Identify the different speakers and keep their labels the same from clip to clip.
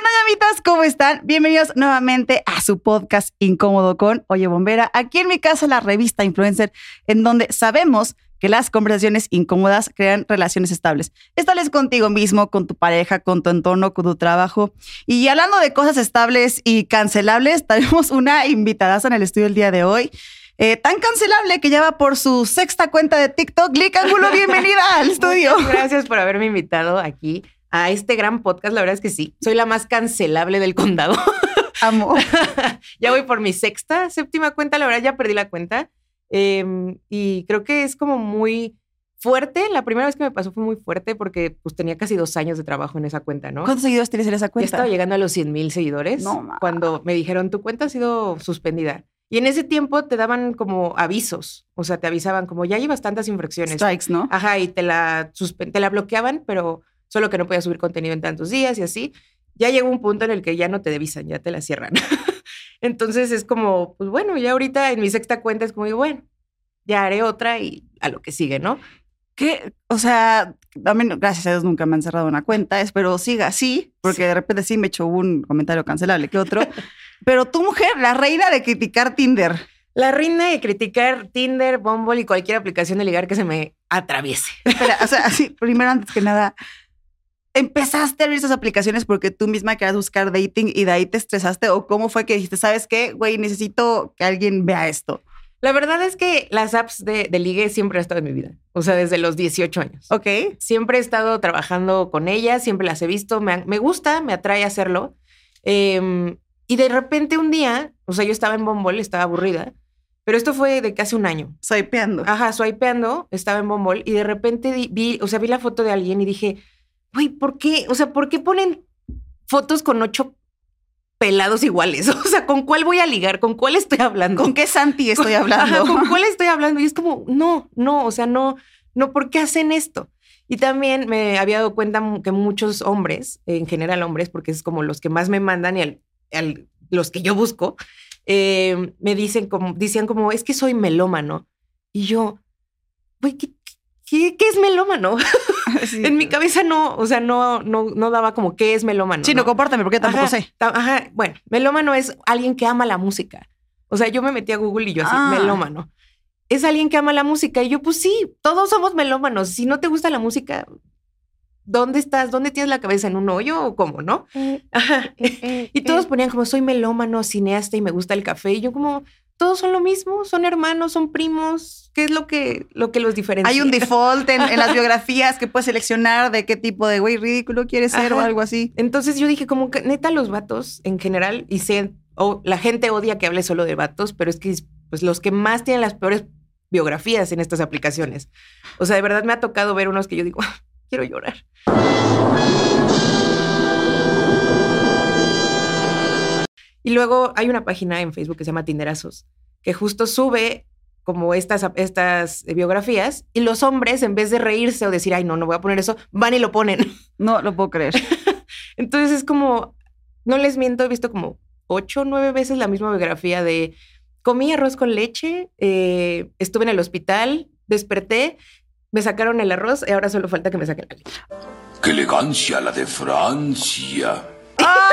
Speaker 1: onda, llamitas? ¿Cómo están? Bienvenidos nuevamente a su podcast Incómodo con Oye Bombera. Aquí en mi casa, la revista Influencer, en donde sabemos que las conversaciones incómodas crean relaciones estables. Estables contigo mismo, con tu pareja, con tu entorno, con tu trabajo. Y hablando de cosas estables y cancelables, tenemos una invitada en el estudio el día de hoy. Eh, tan cancelable que ya va por su sexta cuenta de TikTok. Lick Ángulo, bienvenida al estudio.
Speaker 2: Muchas gracias por haberme invitado aquí a este gran podcast. La verdad es que sí, soy la más cancelable del condado.
Speaker 1: Amo.
Speaker 2: ya voy por mi sexta, séptima cuenta. La verdad, ya perdí la cuenta. Em, y creo que es como muy fuerte. La primera vez que me pasó fue muy fuerte porque pues tenía casi dos años de trabajo en esa cuenta, ¿no?
Speaker 1: ¿Cuántos seguidores tienes en esa
Speaker 2: Ya
Speaker 1: cuenta?
Speaker 2: estaba llegando a los 100 mil seguidores
Speaker 1: No,
Speaker 2: cuando me dijeron tu cuenta ha sido suspendida. Y en ese tiempo te daban como avisos, o sea, te avisaban como ya llevas tantas infracciones.
Speaker 1: Strikes, ¿no?
Speaker 2: Ajá, y te la, te la bloqueaban, pero solo que no podías subir contenido en tantos días y así. Ya llegó un punto en el que ya no te devisan, ya te la cierran. Entonces es como, pues bueno, ya ahorita en mi sexta cuenta es como, bueno, ya haré otra y a lo que sigue, ¿no?
Speaker 1: Que, o sea, también, gracias a Dios nunca me han cerrado una cuenta, espero siga así, porque de repente sí me echó un comentario cancelable que otro. Pero tu mujer, la reina de criticar Tinder.
Speaker 2: La reina de criticar Tinder, Bumble y cualquier aplicación de ligar que se me atraviese.
Speaker 1: Espera, o sea, así, primero, antes que nada, ¿empezaste a abrir esas aplicaciones porque tú misma querías buscar dating y de ahí te estresaste? ¿O cómo fue que dijiste, sabes qué, güey, necesito que alguien vea esto?
Speaker 2: La verdad es que las apps de, de ligue siempre han estado en mi vida. O sea, desde los 18 años.
Speaker 1: ¿Ok?
Speaker 2: Siempre he estado trabajando con ellas, siempre las he visto, me, me gusta, me atrae hacerlo. Em, y de repente un día, o sea, yo estaba en Bumble, estaba aburrida, pero esto fue de casi un año.
Speaker 1: Swipeando.
Speaker 2: Ajá, swipeando, estaba en Bumble y de repente di- vi, o sea, vi la foto de alguien y dije, güey, ¿por qué? O sea, ¿por qué ponen fotos con ocho pelados iguales? O sea, ¿con cuál voy a ligar? ¿Con cuál estoy hablando?
Speaker 1: ¿Con qué Santi estoy hablando?
Speaker 2: Ajá, ¿Con cuál estoy hablando? Y es como, no, no, o sea, no, no, ¿por qué hacen esto? Y también me había dado cuenta que muchos hombres, en general hombres, porque es como los que más me mandan y al- al- los que yo busco, eh, me dicen como, decían como, es que soy melómano. Y yo, güey, ¿qué, qué, qué es melómano?
Speaker 1: Sí.
Speaker 2: en mi cabeza no, o sea, no, no, no daba como qué es melómano.
Speaker 1: Sí, no,
Speaker 2: ¿no?
Speaker 1: compártame porque tampoco
Speaker 2: Ajá,
Speaker 1: sé.
Speaker 2: Ajá, bueno, melómano es alguien que ama la música. O sea, yo me metí a Google y yo así,
Speaker 1: Ah.
Speaker 2: melómano. Es alguien que ama la música. Y yo, pues sí, todos somos melómanos. Si no te gusta la música, ¿dónde estás? ¿Dónde tienes la cabeza? ¿En un hoyo o cómo, no? Ajá. Y todos ponían como, soy melómano, cineasta y me gusta el café. Y yo como, todos son lo mismo, son hermanos, son primos. ¿Qué es lo que, lo que los diferencia?
Speaker 1: Hay un default en, en las biografías que puedes seleccionar de qué tipo de güey ridículo quieres ser o algo así.
Speaker 2: Entonces yo dije, como que neta, los vatos en general, y sé, o la gente odia que hable solo de vatos, pero es que pues los que más tienen las peores biografías en estas aplicaciones. O sea, de verdad me ha tocado ver unos que yo digo, quiero llorar. Y luego hay una página en Facebook que se llama Tinderazos, que justo sube como estas, estas biografías y los hombres, en vez de reírse o decir, ay, no, no voy a poner eso, van y lo ponen.
Speaker 1: No lo puedo creer.
Speaker 2: Entonces es como, no les miento, he visto como ocho o nueve veces la misma biografía de comí arroz con leche, eh, estuve en el hospital, desperté, me sacaron el arroz y ahora solo falta que me saquen la leche.
Speaker 3: ¡Qué elegancia la de Francia!
Speaker 1: ¡Ay,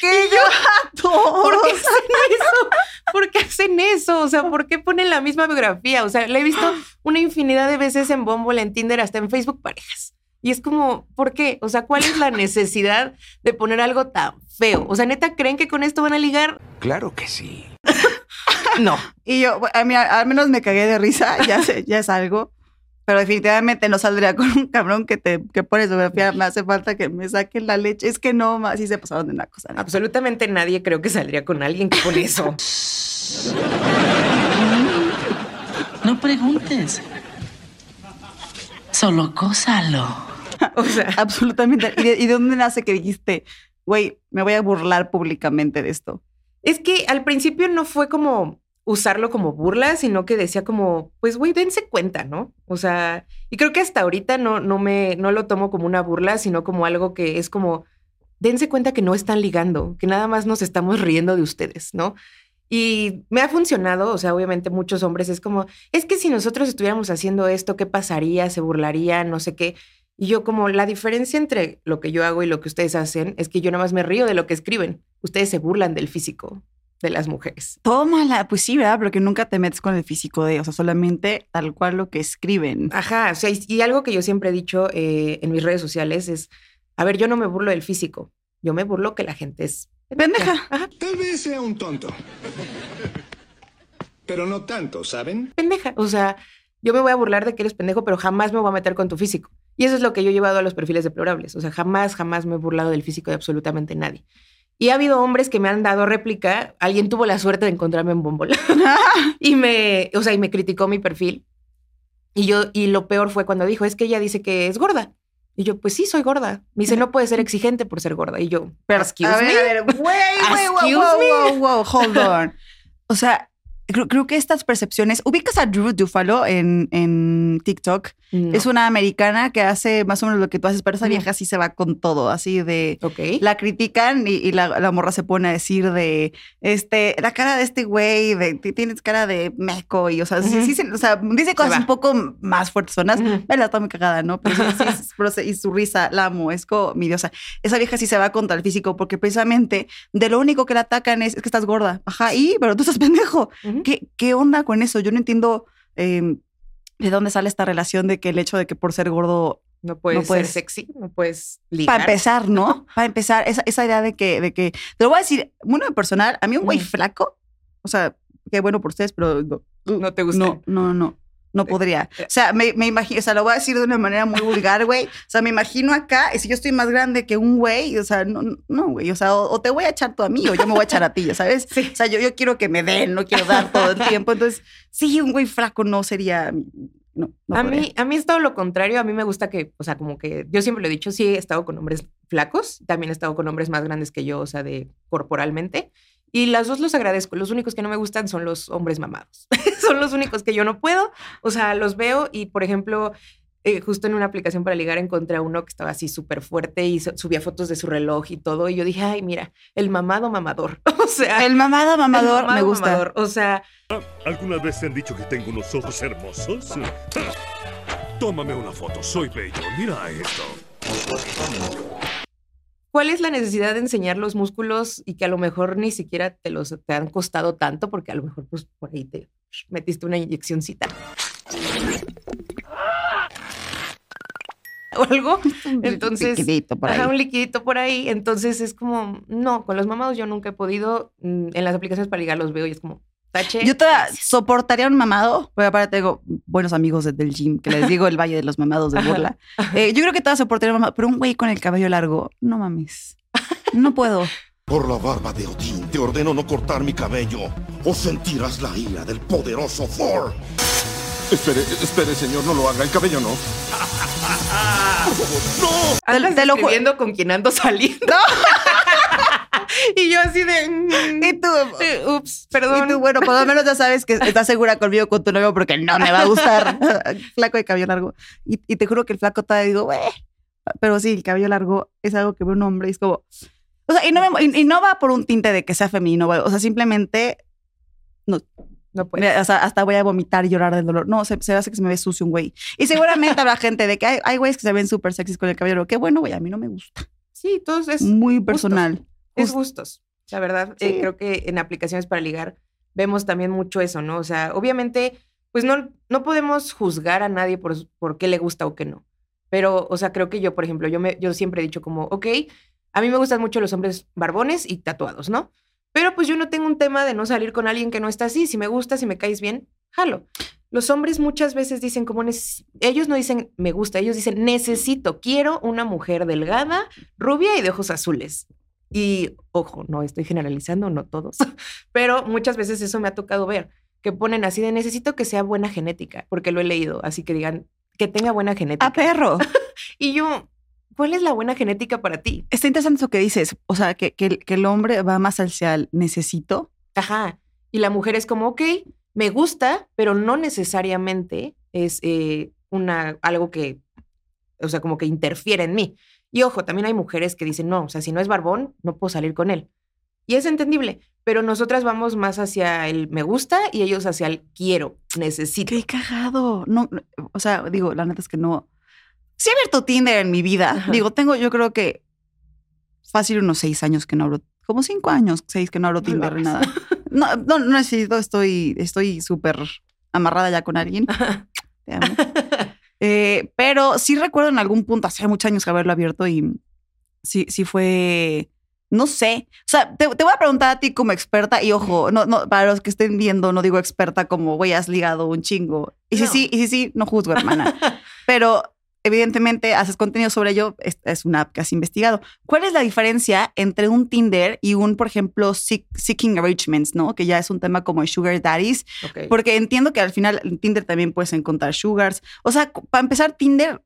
Speaker 1: qué gato!
Speaker 2: ¿Por qué hacen eso? ¿Por qué hacen eso? O sea, ¿por qué ponen la misma biografía? O sea, la he visto una infinidad de veces en Bumble, en Tinder, hasta en Facebook parejas. Y es como, ¿por qué? O sea, ¿cuál es la necesidad de poner algo tan feo? O sea, ¿neta creen que con esto van a ligar?
Speaker 3: Claro que sí.
Speaker 2: No.
Speaker 1: Y yo, a mí al menos me cagué de risa, ya, sé, ya es algo. Pero definitivamente no saldría con un cabrón que te que pone su biografía. Me hace falta que me saquen la leche. Es que no, más sí se pasaron de una cosa. neta.
Speaker 2: Absolutamente nadie creo que saldría con alguien que pone eso.
Speaker 4: No preguntes. Solo gózalo.
Speaker 2: O sea,
Speaker 1: Absolutamente. ¿Y de, y de dónde nace que dijiste, güey, me voy a burlar públicamente de esto?
Speaker 2: es que al principio no fue como usarlo como burla, sino que decía como, pues güey, dense cuenta, ¿no? O sea, y creo que hasta ahorita no, no me, no lo tomo como una burla, sino como algo que es como, dense cuenta que no están ligando, que nada más nos estamos riendo de ustedes, ¿no? Y me ha funcionado, o sea, obviamente muchos hombres es como, es que si nosotros estuviéramos haciendo esto, ¿qué pasaría? ¿Se burlaría? No sé qué. Y yo como la diferencia entre lo que yo hago y lo que ustedes hacen es que yo nada más me río de lo que escriben. Ustedes se burlan del físico de las mujeres.
Speaker 1: Tómala, pues sí, ¿verdad? Porque nunca te metes con el físico de, o sea, solamente tal cual lo que escriben.
Speaker 2: Ajá, o sea, y, y algo que yo siempre he dicho eh, en mis redes sociales es, a ver, yo no me burlo del físico, yo me burlo que la gente es
Speaker 1: Pendeja.
Speaker 2: Ajá,
Speaker 5: Tal vez sea un tonto. Pero no tanto, ¿saben?
Speaker 2: pendeja. O sea, yo me voy a burlar de que eres pendejo, pero jamás me voy a meter con tu físico. Y eso es lo que yo he llevado a los perfiles deplorables. O sea, jamás, jamás me he burlado del físico de absolutamente nadie. Y ha habido hombres que me han dado réplica. Alguien tuvo la suerte de encontrarme en Bumble y me, o sea, y me criticó mi perfil. Y yo, y lo peor fue cuando dijo, es que ella dice que es gorda. Y yo, pues sí, soy gorda. Me dice, no puede ser exigente por ser gorda. Y yo,
Speaker 1: Pero,
Speaker 2: excuse
Speaker 1: a ver,
Speaker 2: me.
Speaker 1: a ver, güey, güey, wow, wow, wow, hold on. O sea, creo, creo que estas percepciones. ¿Ubicas a Drew Dufalo en, en TikTok?
Speaker 2: No.
Speaker 1: Es una americana que hace más o menos lo que tú haces, pero esa
Speaker 2: Ujú.
Speaker 1: vieja sí se va con todo, así de. La critican y, y la, la morra se pone a decir de este, la cara de este güey, de ti tienes cara de meco, y o sea, sí, sí o sea, dice cosas un poco más fuertes, zonas.
Speaker 2: Ujú.
Speaker 1: Vela, está muy cagada, ¿no? Pero sí, y su risa, la amo, es como mi diosa. Esa vieja sí se va contra el físico porque precisamente de lo único que la atacan es, es que estás gorda. Ajá, y, pero tú estás pendejo. ¿Qué, qué onda con eso? Yo no entiendo eh, de dónde sale esta relación de que el hecho de que por ser gordo
Speaker 2: No puedes
Speaker 1: No puedes-
Speaker 2: ser sexy, no puedes ligar.
Speaker 1: para empezar, ¿no? Para empezar, esa, esa idea de que, de que, te lo voy a decir, bueno, de personal, a mí un güey flaco, o sea, qué bueno por ustedes, pero no,
Speaker 2: No te gusta.
Speaker 1: no, no, no, no podría. O sea, me, me imagino, o sea, lo voy a decir de una manera muy vulgar, güey. O sea, me imagino acá, y si yo estoy más grande que un güey, o sea, no, no, güey, o sea, o, o te voy a echar tú a mí o yo me voy a echar a ti, ya sabes?
Speaker 2: Sí.
Speaker 1: O sea, yo, yo quiero que me den, no quiero dar todo el tiempo. Entonces, sí, un güey flaco no sería, no, no
Speaker 2: a
Speaker 1: podría.
Speaker 2: mí, a mí es todo lo contrario. A mí me gusta que, o sea, como que yo siempre lo he dicho, sí he estado con hombres flacos, también he estado con hombres más grandes que yo, o sea, de corporalmente. Y las dos los agradezco. Los únicos que no me gustan son los hombres mamados. son los únicos que yo no puedo. O sea, los veo y, por ejemplo, eh, justo en una aplicación para ligar encontré a uno que estaba así súper fuerte y su- subía fotos de su reloj y todo. Y yo dije, ay, mira, el mamado mamador. o sea,
Speaker 1: El mamado
Speaker 2: el
Speaker 1: mamador me gusta.
Speaker 2: mamador. O sea,
Speaker 6: ¿Alguna vez te han dicho que tengo unos ojos hermosos? Tómame una foto, soy bello. Mira esto.
Speaker 2: ¿Cuál es la necesidad de enseñar los músculos y que a lo mejor ni siquiera te los te han costado tanto porque a lo mejor pues por ahí te metiste una inyeccióncita? O algo. Entonces,
Speaker 1: Liquidito por
Speaker 2: Ajá,
Speaker 1: ahí.
Speaker 2: un liquidito por ahí. Entonces es como, no, con los mamados yo nunca he podido. mm, En las aplicaciones para ligar los veo y es como, tache.
Speaker 1: Yo te soportaría un mamado, porque aparte tengo buenos amigos desde el gym, que les digo el Valle de los Mamados de burla. Eh, yo creo que te soportaría un mamado, pero un güey con el cabello largo, no mames. No puedo.
Speaker 7: Por la barba de Odín, te ordeno no cortar mi cabello o sentirás la ira del poderoso Thor. Espere, espere, señor, no lo haga. El cabello no.
Speaker 2: Andas
Speaker 1: te lo ju-
Speaker 2: escribiendo con quien ando saliendo. y yo así de. mm,
Speaker 1: Y tú,
Speaker 2: eh, Ups, perdón.
Speaker 1: y tú, bueno, por lo menos ya sabes que estás segura conmigo con tu novio porque no me va a gustar. flaco de cabello largo. Y, y te juro que el flaco todavía digo, güey. Pero sí, el cabello largo es algo que ve un hombre y es como. O sea, y no, me- y- y no va por un tinte de que sea femenino. O sea, simplemente
Speaker 2: No puedes.
Speaker 1: Mira, o sea, hasta voy a vomitar y llorar del dolor. No, se, se hace que se me ve sucio un güey. Y seguramente habrá gente de que hay, hay güeyes que se ven súper sexys con el cabello. Qué bueno, güey, a mí no me gusta.
Speaker 2: Sí, todos es,
Speaker 1: Muy personal.
Speaker 2: Es gustos. La verdad, eh, creo que en aplicaciones para ligar vemos también mucho eso, ¿no? O sea, obviamente, pues no, no podemos juzgar a nadie por, por qué le gusta o qué no. Pero, o sea, creo que yo, por ejemplo, yo, me, yo siempre he dicho como, ok, a mí me gustan mucho los hombres barbones y tatuados, ¿no? Pero pues yo no tengo un tema de no salir con alguien que no está así. Si me gusta, si me caes bien, jalo. Los hombres muchas veces dicen como, ellos no dicen me gusta, ellos dicen necesito, quiero una mujer delgada, rubia y de ojos azules. Y ojo, no estoy generalizando, no todos, pero muchas veces eso me ha tocado ver, que ponen así de necesito que sea buena genética, porque lo he leído, así que digan que tenga buena genética.
Speaker 1: Ah, perro.
Speaker 2: Y yo, ¿cuál es la buena genética para ti?
Speaker 1: Está interesante eso que dices. O sea, que, que el hombre va más hacia el necesito.
Speaker 2: Ajá. Y la mujer es como, ok, me gusta, pero no necesariamente es eh, una, algo que, o sea, como que interfiere en mí. Y ojo, también hay mujeres que dicen, no, o sea, si no es barbón, no puedo salir con él. Y es entendible, pero nosotras vamos más hacia el me gusta y ellos hacia el quiero, necesito.
Speaker 1: Qué cagado. No, no, o sea, digo, la neta es que no. Sí he abierto Tinder en mi vida.
Speaker 2: Ajá.
Speaker 1: Digo, tengo yo creo que fácil unos seis años que no abro, como cinco años, seis que no abro Tinder ni nada. No, no, no necesito, estoy estoy súper amarrada ya con alguien. Te amo. Eh, pero sí recuerdo en algún punto, hace muchos años que haberlo abierto y sí, sí fue, no sé. O sea, te, te voy a preguntar a ti como experta y ojo, no, no, para los que estén viendo, no digo experta como, güey, has ligado un chingo. Y si
Speaker 2: No.
Speaker 1: sí, y si sí, no juzgo, hermana. pero evidentemente haces contenido sobre ello, es, es una app que has investigado. ¿Cuál es la diferencia entre un Tinder y un, por ejemplo, Seek- Seeking Arrangements, ¿no? Que ya es un tema como Sugar Daddies, porque entiendo que al final en Tinder también puedes encontrar sugars. O sea, para empezar, Tinder,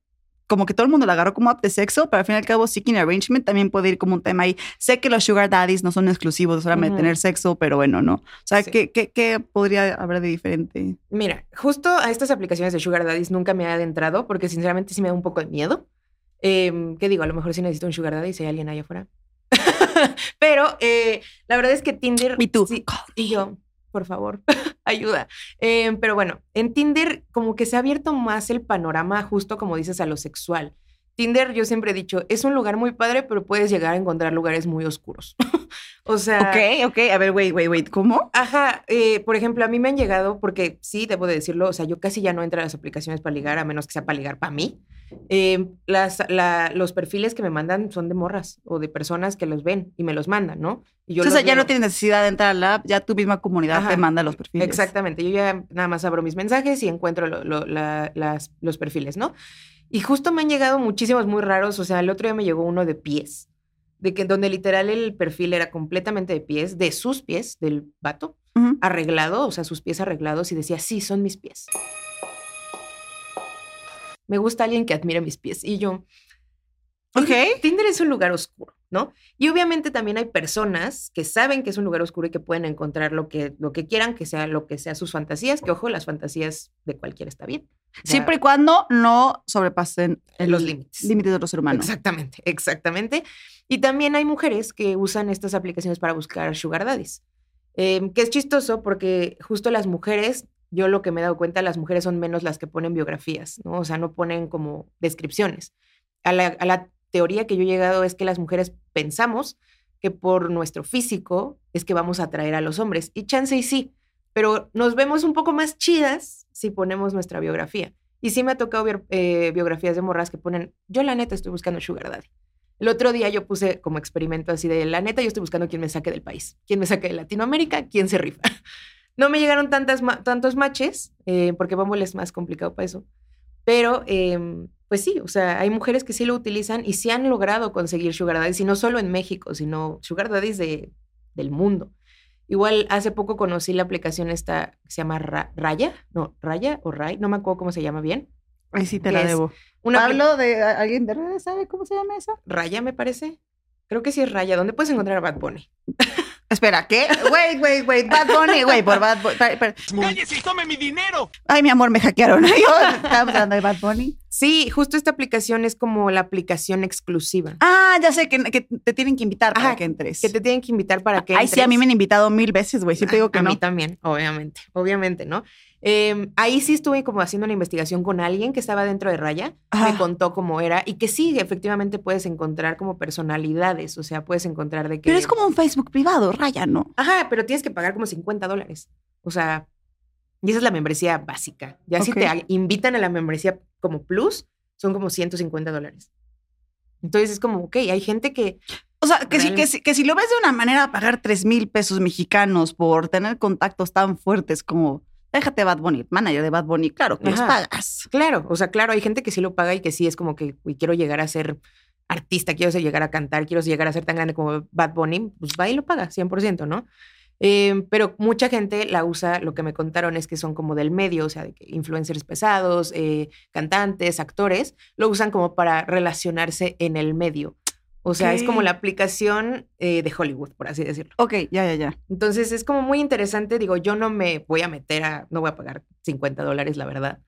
Speaker 1: como que todo el mundo lo agarró como app de sexo, pero al fin y al cabo, Seeking Arrangement también puede ir como un tema ahí. Sé que los sugar daddies no son exclusivos de solamente tener sexo, pero bueno, ¿no? O sea,
Speaker 2: Sí.
Speaker 1: ¿qué, qué, qué podría haber de diferente?
Speaker 2: Mira, justo a estas aplicaciones de Sugar Daddies nunca me he adentrado porque sinceramente sí me da un poco de miedo. Em, ¿Qué digo? A lo mejor sí necesito un Sugar Daddy si hay alguien allá afuera. Pero eh, la verdad es que Tinder...
Speaker 1: Y tú,
Speaker 2: sí, y yo, por favor, ayuda. Em, pero bueno, en Tinder como que se ha abierto más el panorama justo como dices a lo sexual. Tinder, yo siempre he dicho, es un lugar muy padre, pero puedes llegar a encontrar lugares muy oscuros. o sea...
Speaker 1: Ok, ok. A ver, wait, wait, wait. ¿Cómo?
Speaker 2: Ajá, eh, por ejemplo, a mí me han llegado, porque sí, debo de decirlo, o sea, yo casi ya no entro a las aplicaciones para ligar, a menos que sea para ligar para mí. Eh, las, la- los perfiles que me mandan son de morras o de personas que los ven y me los mandan, ¿no? Y yo
Speaker 1: o sea,
Speaker 2: los
Speaker 1: ya no tienes necesidad de entrar a la app, ya tu misma comunidad
Speaker 2: Ajá.
Speaker 1: te manda los perfiles.
Speaker 2: Exactamente, yo ya nada más abro mis mensajes y encuentro lo- lo- la- las- los perfiles, ¿no? Y justo me han llegado muchísimos muy raros, o sea, el otro día me llegó uno de pies, de que donde literal el perfil era completamente de pies, de sus pies, del vato, arreglado, o sea, sus pies arreglados y decía, sí, son mis pies. Me gusta alguien que admire mis pies. Y yo,
Speaker 1: Ok.
Speaker 2: Tinder es un lugar oscuro, ¿no? Y obviamente también hay personas que saben que es un lugar oscuro y que pueden encontrar lo que, lo que quieran, que sea lo que sea sus fantasías, que ojo, las fantasías de cualquiera está bien. O sea,
Speaker 1: Siempre y cuando no sobrepasen el-
Speaker 2: Los límites.
Speaker 1: límites de los humanos.
Speaker 2: Exactamente, exactamente. Y también hay mujeres que usan estas aplicaciones para buscar sugar daddies, Em, que es chistoso porque justo las mujeres, yo lo que me he dado cuenta, las mujeres son menos las que ponen biografías, ¿no? O sea, no ponen como descripciones. A la, a la teoría que yo he llegado es que las mujeres pensamos que por nuestro físico es que vamos a atraer a los hombres. Y chance y sí, pero nos vemos un poco más chidas si ponemos nuestra biografía. Y sí me ha tocado ver eh, biografías de morras que ponen, yo la neta estoy buscando sugar daddy. El otro día yo puse como experimento así de, la neta yo estoy buscando quién me saque del país, quién me saque de Latinoamérica, quién se rifa. No me llegaron tantas ma- tantos matches, eh, porque Bumble es más complicado para eso. Pero, em, pues sí, o sea, hay mujeres que sí lo utilizan y sí han logrado conseguir sugar daddies, y no solo en México, sino sugar daddies de, del mundo. Igual hace poco conocí la aplicación esta que se llama Ra- Raya, no, Raya o Ray, no me acuerdo cómo se llama bien.
Speaker 1: Ahí sí te
Speaker 2: ¿Qué
Speaker 1: la debo.
Speaker 2: Una
Speaker 1: Pablo, de alguien de redes, ¿sabe cómo se llama esa?
Speaker 2: Raya, me parece. Creo que sí es Raya. ¿Dónde puedes encontrar a Bad Bunny?
Speaker 1: Espera, ¿qué? Wait, wait, wait. Bad Bunny, güey, por Bad Bunny.
Speaker 6: ¡Cállese y tome mi dinero!
Speaker 1: Ay, mi amor, me hackearon. Estábamos hablando de Bad Bunny.
Speaker 2: Sí, justo esta aplicación es como la aplicación exclusiva.
Speaker 1: Ah, ya sé que, que te tienen que invitar para
Speaker 2: Ajá,
Speaker 1: que entres.
Speaker 2: Que te tienen que invitar para que
Speaker 1: Ay, sí, a mí me han invitado mil veces, güey. Siempre digo que
Speaker 2: a
Speaker 1: no.
Speaker 2: mí también, obviamente, obviamente, ¿no? Eh, ahí sí estuve como haciendo una investigación con alguien que estaba dentro de Raya, me contó cómo era y que sí, efectivamente puedes encontrar como personalidades, o sea, puedes encontrar de que...
Speaker 1: Pero es como un Facebook privado, Raya, ¿no?
Speaker 2: Ajá, pero tienes que pagar como 50 dólares. O sea, y esa es la membresía básica. Ya si te invitan a la membresía como plus, son como 150 dólares. Entonces es como, ok, hay gente que...
Speaker 1: O sea, que si, que, si, que si lo ves de una manera, pagar tres mil pesos mexicanos por tener contactos tan fuertes como déjate Bad Bunny, manager de Bad Bunny, claro que los pagas.
Speaker 2: Claro, o sea, claro, hay gente que sí lo paga y que sí es como que, uy, quiero llegar a ser artista, quiero llegar a cantar, quiero llegar a ser tan grande como Bad Bunny, pues va y lo paga, 100%, ¿no? Eh, pero mucha gente la usa, lo que me contaron es que son como del medio, o sea, influencers pesados, eh, cantantes, actores, lo usan como para relacionarse en el medio. O sea, es como la aplicación eh, de Hollywood, por así decirlo.
Speaker 1: Ok, ya, ya, ya.
Speaker 2: Entonces es como muy interesante. Digo, yo no me voy a meter a, no voy a pagar 50 dólares, la verdad.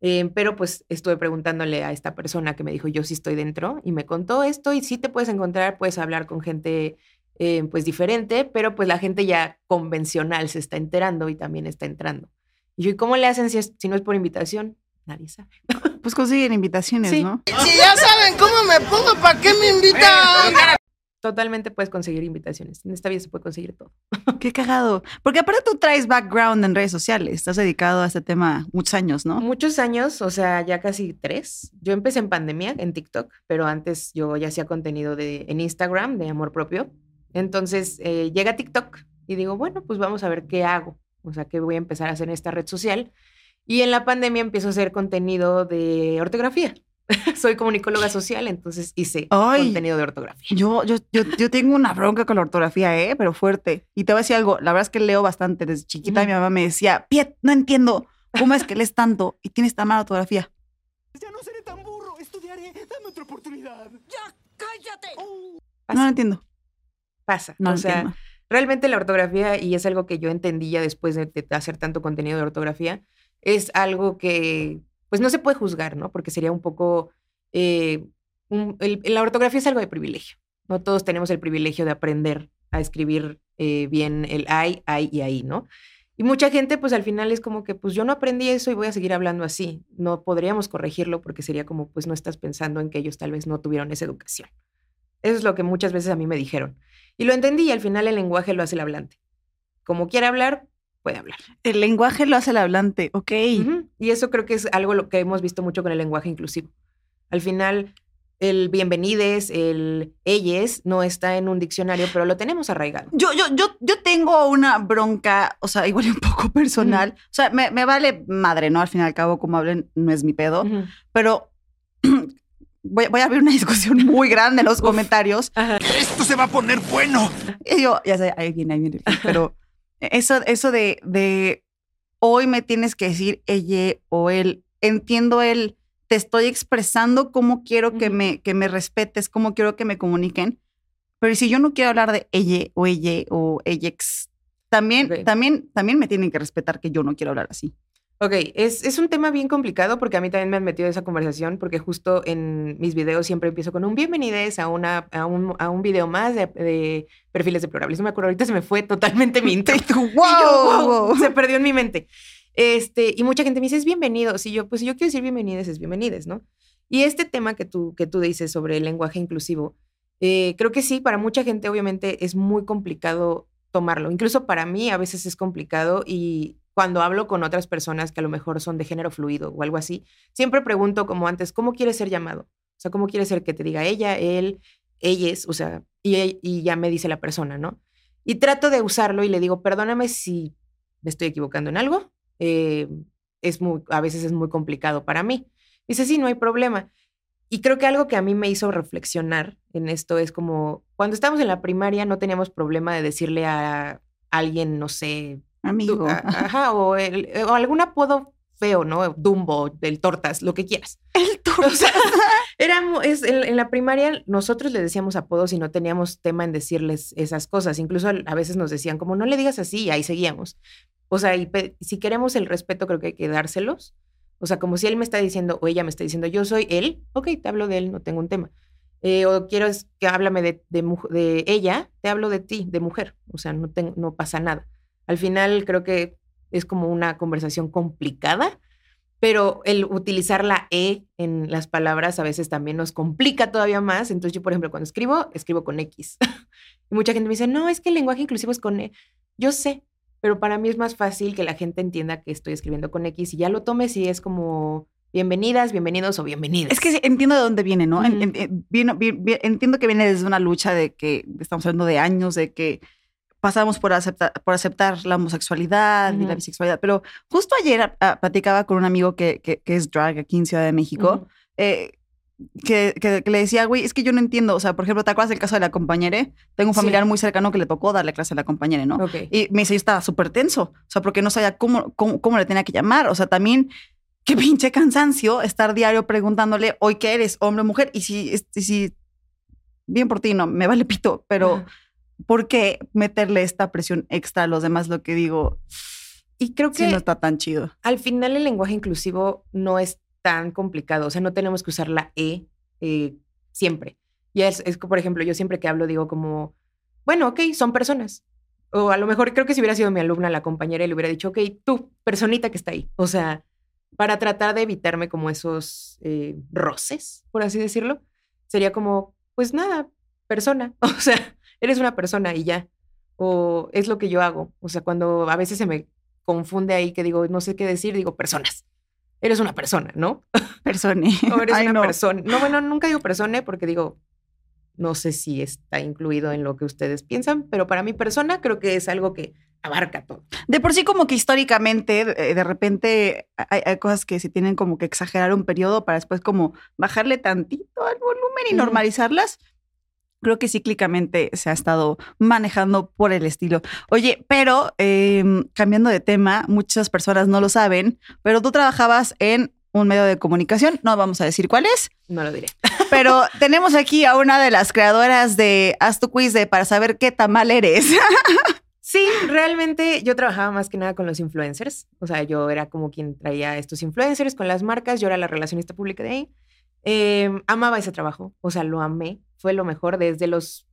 Speaker 2: Eh, pero pues estuve preguntándole a esta persona que me dijo, yo sí estoy dentro y me contó esto y sí te puedes encontrar, puedes hablar con gente eh, pues diferente, pero pues la gente ya convencional se está enterando y también está entrando. Y yo, ¿y cómo le hacen si, es- si no es por invitación? Nadie sabe.
Speaker 1: Pues consiguen invitaciones,
Speaker 2: Sí.
Speaker 1: ¿no?
Speaker 8: Si ya saben cómo me pongo, ¿para qué me invitan?
Speaker 2: Totalmente puedes conseguir invitaciones. En esta vida se puede conseguir todo.
Speaker 1: Qué cagado. Porque aparte tú traes background en redes sociales. Estás dedicado a este tema muchos años, ¿no?
Speaker 2: Muchos años, o sea, ya casi tres. Yo empecé en pandemia, en TikTok, pero antes yo ya hacía contenido de, en Instagram de amor propio. Entonces eh, llega TikTok y digo, bueno, pues vamos a ver qué hago. O sea, qué voy a empezar a hacer en esta red social. Y en la pandemia empiezo a hacer contenido de ortografía. Soy comunicóloga social, entonces hice
Speaker 1: Ay.
Speaker 2: contenido de ortografía.
Speaker 1: Yo, yo, yo, yo tengo una bronca con la ortografía, ¿eh? Pero fuerte. Y te voy a decir algo. La verdad es que leo bastante. Desde chiquita
Speaker 2: Ujú.
Speaker 1: mi mamá me decía, Piet, no entiendo cómo es que lees tanto y tienes tan mala ortografía.
Speaker 8: Ya no seré tan burro. Estudiaré. Dame otra oportunidad. ¡Ya, cállate!
Speaker 1: No lo entiendo.
Speaker 2: Pasa.
Speaker 1: No
Speaker 2: o
Speaker 1: lo
Speaker 2: sea,
Speaker 1: entiendo.
Speaker 2: realmente la ortografía, y es algo que yo entendí ya después de, de hacer tanto contenido de ortografía, es algo que pues no se puede juzgar, ¿no? Porque sería un poco... eh, el- la ortografía es algo de privilegio. No todos tenemos el privilegio de aprender a escribir eh, bien el ay, ay y ahí, ¿no? Y mucha gente, pues al final es como que, pues yo no aprendí eso y voy a seguir hablando así. No podríamos corregirlo porque sería como, pues no estás pensando en que ellos tal vez no tuvieron esa educación. Eso es lo que muchas veces a mí me dijeron. Y lo entendí y al final el lenguaje lo hace el hablante. Como quiere hablar, puede hablar.
Speaker 1: El lenguaje lo hace el hablante. Ok.
Speaker 2: Y eso creo que es algo lo que hemos visto mucho con el lenguaje inclusivo. Al final, el bienvenides, el ellos, no está en un diccionario, pero lo tenemos arraigado.
Speaker 1: Yo, yo, yo, yo tengo una bronca, o sea, igual un poco personal. O sea, me, me vale madre, ¿no? Al fin y al cabo, como hablen, no es mi pedo. Pero voy, voy a abrir una discusión muy grande en los comentarios.
Speaker 8: Esto se va a poner bueno.
Speaker 1: Y yo, ya sé, ahí viene, ahí viene. Pero eso, eso de, de hoy me tienes que decir ella o él, entiendo el, te estoy expresando cómo quiero que, me, que me respetes, cómo quiero que me comuniquen. Pero si yo no quiero hablar de ella o ella o ellex, también, también, también me tienen que respetar que yo no quiero hablar así.
Speaker 2: Ok, es, es un tema bien complicado porque a mí también me han metido esa conversación porque justo en mis videos siempre empiezo con un bienvenides a, una, a, un, a un video más de, de perfiles deplorables. No me acuerdo, ahorita se me fue totalmente mi intro.
Speaker 1: Y tú,
Speaker 2: Y yo,
Speaker 1: wow,
Speaker 2: "Wow",
Speaker 1: wow.
Speaker 2: Se perdió en mi mente. Este, y mucha gente me dice, es bienvenido. Si yo, pues si yo quiero decir bienvenides, es bienvenides, ¿no? Y este tema que tú, que tú dices sobre el lenguaje inclusivo, eh, creo que sí, para mucha gente obviamente es muy complicado tomarlo. Incluso para mí a veces es complicado y cuando hablo con otras personas que a lo mejor son de género fluido o algo así, siempre pregunto como antes, ¿cómo quieres ser llamado? O sea, ¿cómo quieres ser que te diga ella, él, ellas? O sea, y, ya me dice la persona, ¿no? Y trato de usarlo y le digo, perdóname si me estoy equivocando en algo. eh, es muy, a veces es muy complicado para mí. Dice, sí, no hay problema. Y creo que algo que a mí me hizo reflexionar en esto es como, cuando estábamos en la primaria no teníamos problema de decirle a alguien, no sé,
Speaker 1: Amigo.
Speaker 2: ajá, o, el- o algún apodo feo, ¿no? Dumbo, del tortas, lo que quieras.
Speaker 1: El
Speaker 2: O sea, es, en, en la primaria nosotros le decíamos apodos y no teníamos tema en decirles esas cosas. Incluso a veces nos decían como, no le digas así, y ahí seguíamos. O sea, y si queremos el respeto, creo que hay que dárselos. O sea, como si él me está diciendo o ella me está diciendo, yo soy él, ok, te hablo de él, no tengo un tema. Eh, o quiero es que háblame de, de, de ella, te hablo de ti, de mujer. O sea, no, no pasa nada. Al final creo que es como una conversación complicada, pero el utilizar la E en las palabras a veces también nos complica todavía más. Entonces yo, por ejemplo, cuando escribo, escribo con X. y mucha gente me dice, no, es que el lenguaje inclusivo es con E. Yo sé, pero para mí es más fácil que la gente entienda que estoy escribiendo con X y ya lo tome si es como bienvenidas, bienvenidos o bienvenidas.
Speaker 1: Es que entiendo de dónde viene, ¿no? En- en- en- vi- entiendo que viene desde una lucha de que estamos hablando de años, de que pasamos por aceptar, por aceptar la homosexualidad y la bisexualidad. Pero justo ayer ah, platicaba con un amigo que, que, que es drag aquí en Ciudad de México,
Speaker 2: Ujú.
Speaker 1: eh, que, que- le decía, güey, es que yo no entiendo. O sea, por ejemplo, ¿te acuerdas del caso de la compañera? Tengo un
Speaker 2: Sí.
Speaker 1: familiar muy cercano que le tocó darle clase a la compañera, ¿no?
Speaker 2: Ok.
Speaker 1: Y me dice, yo estaba súper tenso, o sea, porque no sabía cómo, cómo, cómo le tenía que llamar. O sea, también, qué pinche cansancio estar diario preguntándole, hoy qué eres, hombre o mujer. Y si, y si, bien por ti, no, me vale pito, pero. ¿Por qué meterle esta presión extra a los demás? Lo que digo,
Speaker 2: Y creo
Speaker 1: sí
Speaker 2: que
Speaker 1: no está tan chido.
Speaker 2: al final el lenguaje inclusivo no es tan complicado, o sea, no tenemos que usar la E eh, siempre. Y es, es por ejemplo, yo siempre que hablo digo como, bueno, ok, son personas. O a lo mejor creo que si hubiera sido mi alumna, la compañera, y le hubiera dicho, ok, tú, personita que está ahí. O sea, para tratar de evitarme como esos eh, roces, por así decirlo, sería como, pues nada, persona. O sea, eres una persona y ya. O es lo que yo hago. O sea, cuando a veces se me confunde ahí que digo, no sé qué decir, digo personas. Eres una persona, ¿no?
Speaker 1: Persone.
Speaker 2: O eres
Speaker 1: Ay,
Speaker 2: una
Speaker 1: no.
Speaker 2: persona. No, bueno, nunca digo persona porque digo, no sé si está incluido en lo que ustedes piensan, pero para mí persona creo que es algo que abarca todo.
Speaker 1: De por sí, como que históricamente, de, repente hay, hay cosas que se tienen como que exagerar un periodo para después como bajarle tantito al volumen y normalizarlas. Creo que cíclicamente se ha estado manejando por el estilo. Oye, pero em, cambiando de tema, muchas personas no lo saben, pero tú trabajabas en un medio de comunicación, no vamos a decir cuál es,
Speaker 2: No lo diré.
Speaker 1: pero tenemos aquí a una de las creadoras de Haz tu quiz de para saber qué tamal eres.
Speaker 2: Sí, realmente yo trabajaba más que nada con los influencers. O sea, yo era como quien traía estos influencers con las marcas. Yo era la relacionista pública de ahí. Eh, amaba ese trabajo. O sea, lo amé. Fue lo mejor. Desde los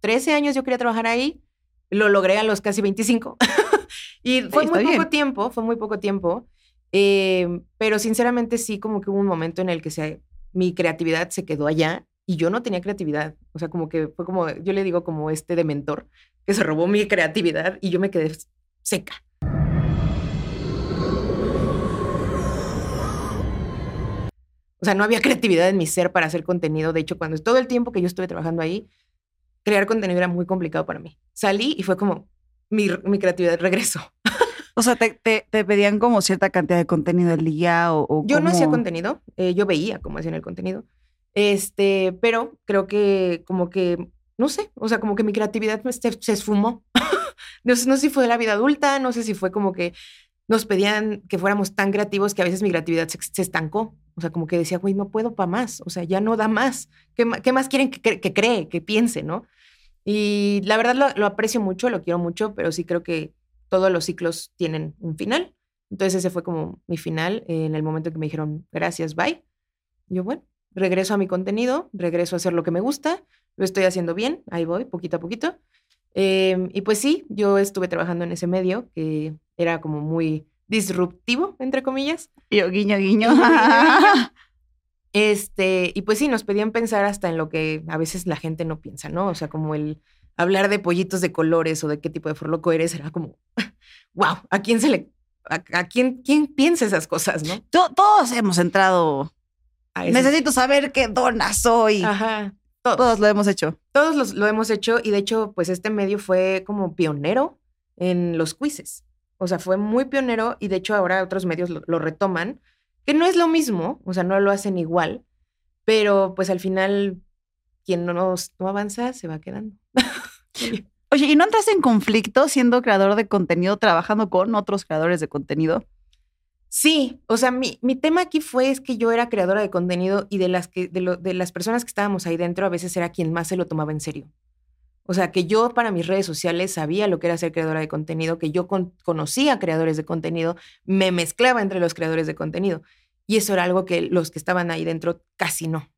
Speaker 2: 13 años yo quería trabajar ahí. Lo logré a los casi 25. y fue
Speaker 1: está
Speaker 2: muy poco tiempo, fue muy poco tiempo. Eh, pero sinceramente sí, como que hubo un momento en el que se, mi creatividad se quedó allá y yo no tenía creatividad. O sea, como que fue como, yo le digo como este de mentor, que se robó mi creatividad y yo me quedé seca. O sea, no había creatividad en mi ser para hacer contenido. De hecho, cuando todo el tiempo que yo estuve trabajando ahí, crear contenido era muy complicado para mí. Salí y fue como mi, mi creatividad regresó.
Speaker 1: o sea, te, te- te pedían como cierta cantidad de contenido al día o, o
Speaker 2: Yo no hacía contenido, eh, yo veía cómo hacían el contenido. Este, pero creo que como que, no sé, o sea, como que mi creatividad me- se, se esfumó. no, sé, no sé si fue de la vida adulta, no sé si fue como que nos pedían que fuéramos tan creativos que a veces mi creatividad se, se estancó. O sea, como que decía, güey, no puedo para más, o sea, ya no da más. ¿Qué, más quieren que, que cree, que piense, no? Y la verdad lo, aprecio mucho, lo quiero mucho, pero sí creo que todos los ciclos tienen un final. Entonces ese fue como mi final eh, en el momento que me dijeron gracias, bye. Yo, bueno, regreso a mi contenido, regreso a hacer lo que me gusta, lo estoy haciendo bien, ahí voy, poquito a poquito. Eh, y pues sí, yo estuve trabajando en ese medio que era como muy disruptivo, entre comillas.
Speaker 1: Y yo, guiño, guiño.
Speaker 2: Este, y pues sí, nos pedían pensar hasta en lo que a veces la gente no piensa, ¿no? O sea, como el hablar de pollitos de colores o de qué tipo de forloco eres, era como, wow, ¿a quién se le, a, a quién, quién piensa esas cosas, no?
Speaker 1: To- Todos hemos entrado.
Speaker 2: A
Speaker 1: Necesito saber qué dona soy.
Speaker 2: Ajá, todos.
Speaker 1: Todos lo hemos hecho.
Speaker 2: Todos los- lo hemos hecho y de hecho, pues este medio fue como pionero en los quizzes. O sea, fue muy pionero y de hecho ahora otros medios lo, lo retoman, que no es lo mismo, o sea, no lo hacen igual, pero pues al final quien no, nos- no avanza se va quedando.
Speaker 1: Oye, ¿y no entras en conflicto siendo creador de contenido, trabajando con otros creadores de contenido?
Speaker 2: Sí, o sea, mi, mi tema aquí fue es que yo era creadora de contenido y de las, que, de, lo- de las personas que estábamos ahí dentro a veces era quien más se lo tomaba en serio. O sea, que yo para mis redes sociales sabía lo que era ser creadora de contenido, que yo con- conocía creadores de contenido, me mezclaba entre los creadores de contenido. Y eso era algo que los que estaban ahí dentro casi no.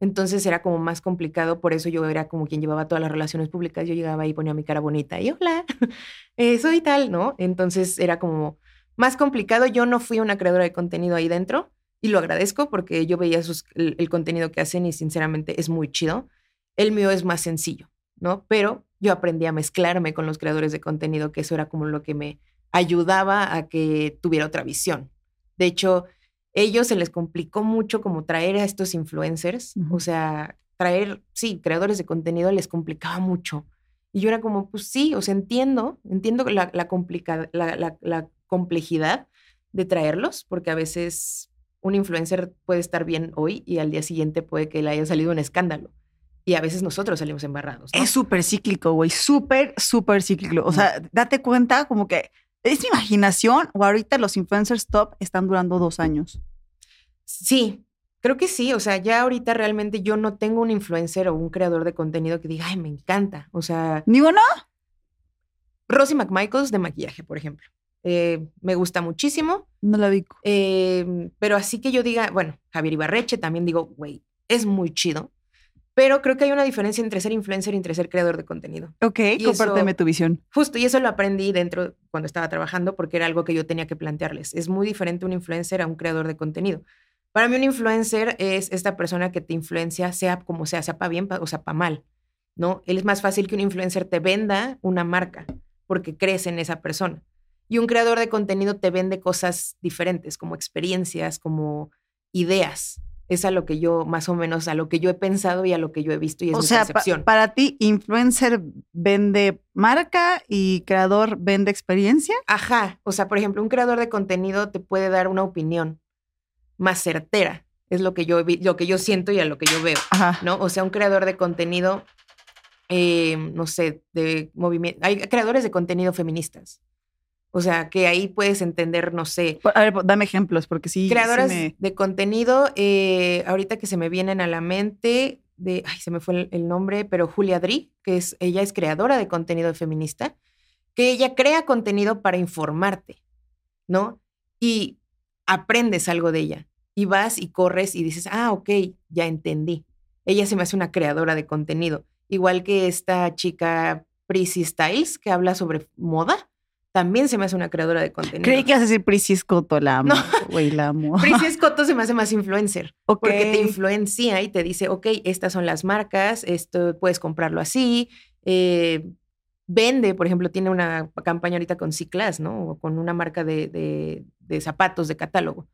Speaker 2: Entonces era como más complicado, por eso yo era como quien llevaba todas las relaciones públicas. Yo llegaba y ponía mi cara bonita y hola, eh, soy tal, ¿no? Entonces era como más complicado. Yo no fui una creadora de contenido ahí dentro y lo agradezco porque yo veía el, el contenido que hacen y sinceramente es muy chido. El mío es más sencillo, ¿no? Pero yo aprendí a mezclarme con los creadores de contenido, que eso era como lo que me ayudaba a que tuviera otra visión. De hecho, ellos se les complicó mucho como traer a estos influencers, o sea, traer, sí, creadores de contenido les complicaba mucho. Y yo era como, pues sí, o sea, entiendo, entiendo la, la, complica- la, la- la complejidad de traerlos, porque a veces un influencer puede estar bien hoy y al día siguiente puede que le haya salido un escándalo. Y a veces nosotros salimos embarrados. ¿no?
Speaker 1: Es súper cíclico, güey. Súper, súper cíclico. O sea, date cuenta como que es mi imaginación o ahorita los influencers top están durando dos años.
Speaker 2: Sí, creo que sí. O sea, ya ahorita realmente yo no tengo un influencer o un creador de contenido que diga, ay, me encanta. O sea,
Speaker 1: ¿Ni uno?
Speaker 2: Rosie McMichaels de maquillaje, por ejemplo. Eh, me gusta muchísimo.
Speaker 1: No la vi.
Speaker 2: Eh, pero así que yo diga, bueno, Javier Ibarreche también digo, güey, es muy chido. Pero creo que hay una diferencia entre ser influencer y entre ser creador de contenido.
Speaker 1: Ok,
Speaker 2: Y
Speaker 1: compárteme
Speaker 2: eso-
Speaker 1: tu visión.
Speaker 2: Justo, y eso lo aprendí dentro cuando estaba trabajando porque era algo que yo tenía que plantearles. Es muy diferente un influencer a un creador de contenido. Para mí un influencer es esta persona que te influencia, sea como sea, sea para bien o sea para mal, ¿no? Él es más fácil que un influencer te venda una marca porque crees en esa persona. Y un creador de contenido te vende cosas diferentes, como experiencias, como ideas. Es a lo que yo, más o menos, a lo que yo he pensado y a lo que yo he visto y es
Speaker 1: O
Speaker 2: mi
Speaker 1: sea, pa-
Speaker 2: percepción.
Speaker 1: para ti, influencer vende marca y creador vende experiencia.
Speaker 2: Ajá, o sea, por ejemplo, un creador de contenido te puede dar una opinión más certera, es lo que yo lo que yo siento y a lo que yo veo,
Speaker 1: Ajá.
Speaker 2: ¿no? O sea, un creador de contenido, eh, no sé, de movimiento, hay creadores de contenido feministas, o sea, que ahí puedes entender, no sé,
Speaker 1: A ver, dame ejemplos, porque sí. sí
Speaker 2: creadoras
Speaker 1: me-
Speaker 2: de contenido, eh, ahorita que se me vienen a la mente, de, ay, se me fue el, el nombre, pero Julia Dri, que es, ella es creadora de contenido feminista, que ella crea contenido para informarte, ¿no? Y aprendes algo de ella. Y vas y corres y dices, ah, ok, ya entendí. Ella se me hace una creadora de contenido. Igual que esta chica Prissy Styles, que habla sobre moda, también se me hace una creadora de contenido.
Speaker 1: Creí que ibas a decir Prissy Scotto, la amo.
Speaker 2: No.
Speaker 1: Güey, la amo.
Speaker 2: Prissy Escoto se me hace más influencer.
Speaker 1: Ok.
Speaker 2: Porque te influencia y te dice, ok, estas son las marcas, esto puedes comprarlo así. eh, vende, por ejemplo, tiene una campaña ahorita con Ciclas, ¿no? O con una marca de, de- de zapatos de catálogo.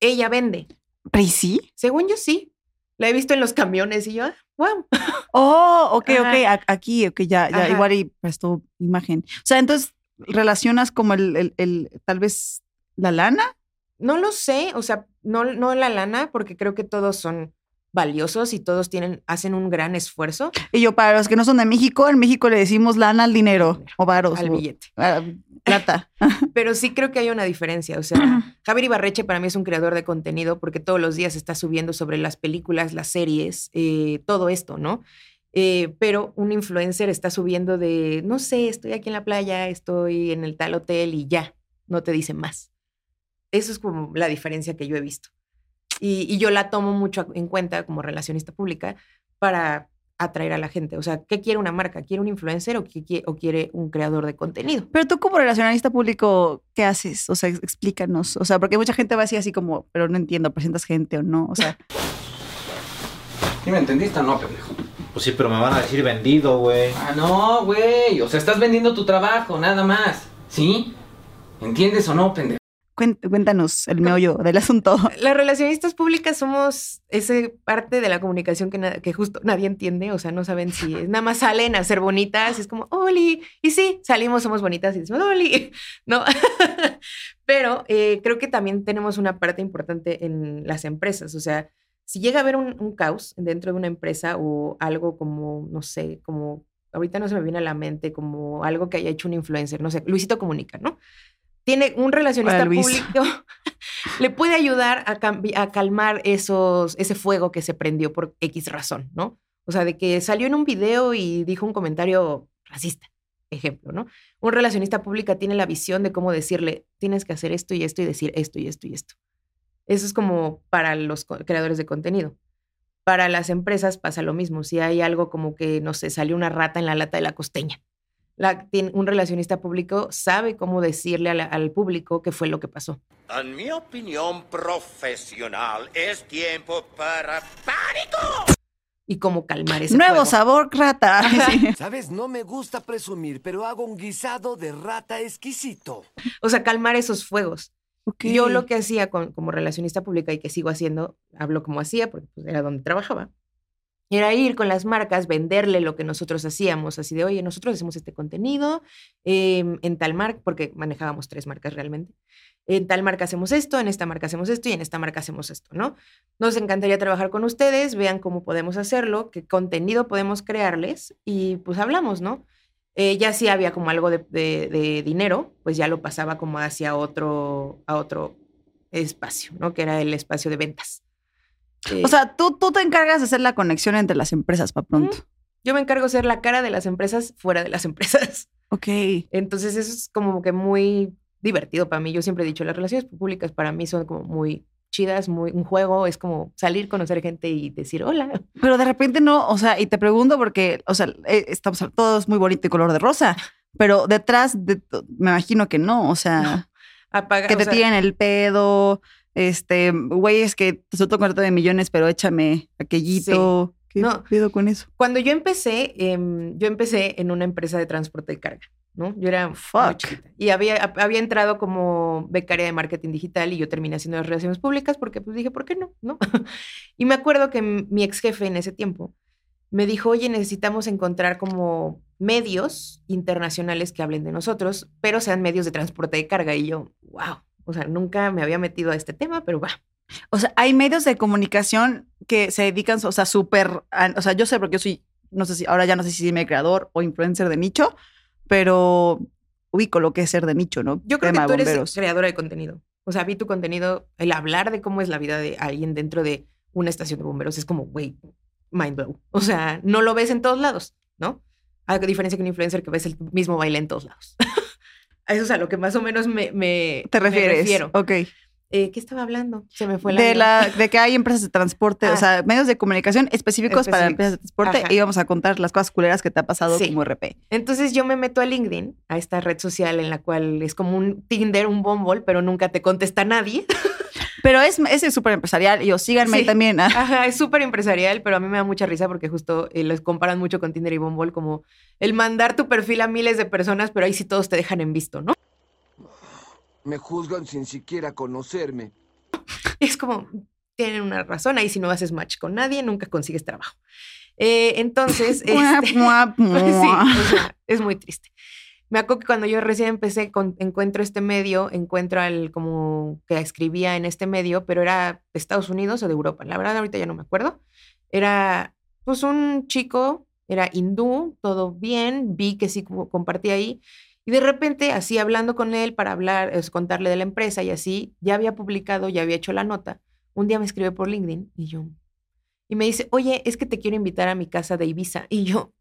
Speaker 2: Ella vende.
Speaker 1: ¿Prissy?
Speaker 2: Según yo, sí. La he visto en los camiones y yo, ah, wow.
Speaker 1: Oh, ok, ok.
Speaker 2: Ajá.
Speaker 1: a- Aquí, ok, ya, ya,
Speaker 2: Ajá.
Speaker 1: igual y prestó imagen. O sea, entonces relacionas como el, el, el- tal vez la lana.
Speaker 2: No lo sé, o sea, no, no la lana, porque creo que todos son valiosos y todos tienen, hacen un gran esfuerzo
Speaker 1: Y yo, para los que no son de México, en México le decimos lana al dinero o varos.
Speaker 2: al
Speaker 1: o-
Speaker 2: billete.
Speaker 1: ah, plata.
Speaker 2: Pero sí creo que hay una diferencia. O sea, Javier Ibarreche para mí es un creador de contenido porque todos los días está subiendo sobre las películas, las series, eh, todo esto, ¿no? Eh, pero un influencer está subiendo de, no sé, estoy aquí en la playa, estoy en el tal hotel y ya, no te dice más. Eso es como la diferencia que yo he visto. Y, y yo la tomo mucho en cuenta como relacionista pública para atraer a la gente. O sea, ¿qué quiere una marca? ¿Quiere un influencer o, qué quie- o quiere un creador de contenido?
Speaker 1: Pero tú como relacionalista público, ¿qué haces? O sea, ex- explícanos. O sea, porque mucha gente va así, así como, pero no entiendo, presentas gente o no. O sea,
Speaker 9: ¿Sí me entendiste o no, pendejo?
Speaker 10: Pues sí, pero me van a decir vendido, güey.
Speaker 9: Ah, no, güey. O sea, estás vendiendo tu trabajo, nada más. ¿Sí? ¿Entiendes o no, pendejo?
Speaker 1: cuéntanos el meollo del asunto.
Speaker 2: Las relacionistas públicas somos ese parte de la comunicación que, que justo nadie entiende, o sea, no saben si es- nada más salen a ser bonitas y es como, Oli, y sí, salimos, somos bonitas y decimos, Oli, ¿no? Pero eh, creo que también tenemos una parte importante en las empresas, o sea, si llega a haber un, un caos dentro de una empresa o algo como, no sé, como, ahorita no se me viene a la mente, como algo que haya hecho un influencer, no sé, Luisito Comunica, ¿no? Tiene un relacionista
Speaker 1: Hola,
Speaker 2: público, le puede ayudar a, a calmar esos, ese fuego que se prendió por X razón, ¿no? O sea, de que salió en un video y dijo un comentario racista, ejemplo, ¿no? Un relacionista pública tiene la visión de cómo decirle, tienes que hacer esto y esto y decir esto y esto y esto. Eso es como para los creadores de contenido. Para las empresas pasa lo mismo. Si hay algo como que, no sé, salió una rata en la lata de la costeña. La, un relacionista público sabe cómo decirle la- al público qué fue lo que pasó.
Speaker 11: En mi opinión profesional, es tiempo para pánico.
Speaker 2: y cómo calmar ese
Speaker 1: Nuevo
Speaker 2: fuego.
Speaker 1: sabor, rata. Sí.
Speaker 8: Sabes, no me gusta presumir, pero hago un guisado de rata exquisito.
Speaker 2: O sea, calmar esos fuegos.
Speaker 1: Ok.
Speaker 2: Yo lo que hacía con- como relacionista pública y que sigo haciendo, hablo como hacía, porque pues, era donde trabajaba, era ir con las marcas, venderle lo que nosotros hacíamos, así de, oye, nosotros hacemos este contenido em, en tal marca, porque manejábamos tres marcas realmente. En tal marca hacemos esto, en esta marca hacemos esto y en esta marca hacemos esto, ¿no? Nos encantaría trabajar con ustedes, vean cómo podemos hacerlo, qué contenido podemos crearles y pues hablamos, ¿no? Eh, ya si había como algo de, de- de dinero, pues ya lo pasaba como hacia otro, a otro espacio, ¿no? Que era el espacio de ventas. Eh,
Speaker 1: O sea, tú, tú te encargas de hacer la conexión entre las empresas para pronto.
Speaker 2: yo me encargo de ser la cara de las empresas fuera de las empresas.
Speaker 1: Ok.
Speaker 2: Entonces eso es como que muy divertido para mí. Yo siempre he dicho, las relaciones públicas para mí son como muy chidas, muy, un juego, es como salir, conocer gente y decir hola.
Speaker 1: Pero de repente no, o sea, y te pregunto porque, o sea, eh, estamos todos muy bonito y color de rosa, pero detrás de, me imagino que no, o sea,
Speaker 2: Apaga,
Speaker 1: que te
Speaker 2: sea,
Speaker 1: tiren el pedo, este, güey, es que te suelto un de millones, pero échame aquellito. ¿Qué
Speaker 2: No.
Speaker 1: pedo con eso?
Speaker 2: Cuando yo empecé, em, yo empecé en una empresa de transporte de carga, ¿no? Yo era muy
Speaker 1: Fuck.
Speaker 2: chiquita. Y había, hab- había entrado como becaria de marketing digital y yo terminé haciendo las relaciones públicas porque pues dije, ¿por qué no? ¿No? y me acuerdo que mi ex jefe en ese tiempo me dijo, oye, necesitamos encontrar como medios internacionales que hablen de nosotros, pero sean medios de transporte de carga. Y yo, wow, o sea, nunca me había metido a este tema, pero va.
Speaker 1: O sea, hay medios de comunicación que se dedican, o sea, súper, o sea, yo sé porque yo soy, no sé si, ahora ya no sé si soy creador o influencer de nicho, pero ubico lo que es ser de nicho, ¿no?
Speaker 2: Yo creo
Speaker 1: Tema
Speaker 2: que tú eres creadora de contenido. O sea, vi tu contenido, el hablar de cómo es la vida de alguien dentro de una estación de bomberos es como, güey, mind blow. O sea, no lo ves en todos lados, ¿no? A diferencia que un influencer que ves el mismo baile en todos lados. Eso es a lo que más o menos me, me
Speaker 1: ¿Te
Speaker 2: me
Speaker 1: refieres?
Speaker 2: refiero.
Speaker 1: Ok.
Speaker 2: Eh, ¿Qué estaba hablando? Se me fue la
Speaker 1: de, la, de que hay empresas de transporte, o
Speaker 2: Ah.
Speaker 1: sea, medios de comunicación específicos, para empresas de transporte
Speaker 2: Ajá.
Speaker 1: y vamos a contar las cosas culeras que te ha pasado
Speaker 2: Sí.
Speaker 1: como RP.
Speaker 2: Entonces yo me meto a LinkedIn, a esta red social en la cual es como un Tinder, un Bumble, pero nunca te contesta nadie.
Speaker 1: Pero es, ese es súper empresarial y o síganme ahí también. ah.
Speaker 2: Ajá, es súper empresarial, pero a mí me da mucha risa porque justo eh, los comparan mucho con Tinder y Bumble como el mandar tu perfil a miles de personas, pero ahí sí todos te dejan en visto, ¿no?
Speaker 12: Me juzgan sin siquiera conocerme.
Speaker 2: Es como, tienen una razón, ahí si no haces match con nadie, nunca consigues trabajo. Eh, entonces, este, pues sí,
Speaker 1: mua.
Speaker 2: o sea, es muy triste. Me acuerdo que cuando yo recién empecé, con- encuentro este medio, encuentro al como que escribía en este medio, pero era de Estados Unidos o de Europa. La verdad, ahorita ya no me acuerdo. Era pues un chico, era hindú, todo bien, vi que sí como compartía ahí. Y de repente, así hablando con él para hablar, es, contarle de la empresa y así, ya había publicado, ya había hecho la nota. Un día me escribe por LinkedIn y yo, y me dice, oye, es que te quiero invitar a mi casa de Ibiza. Y yo,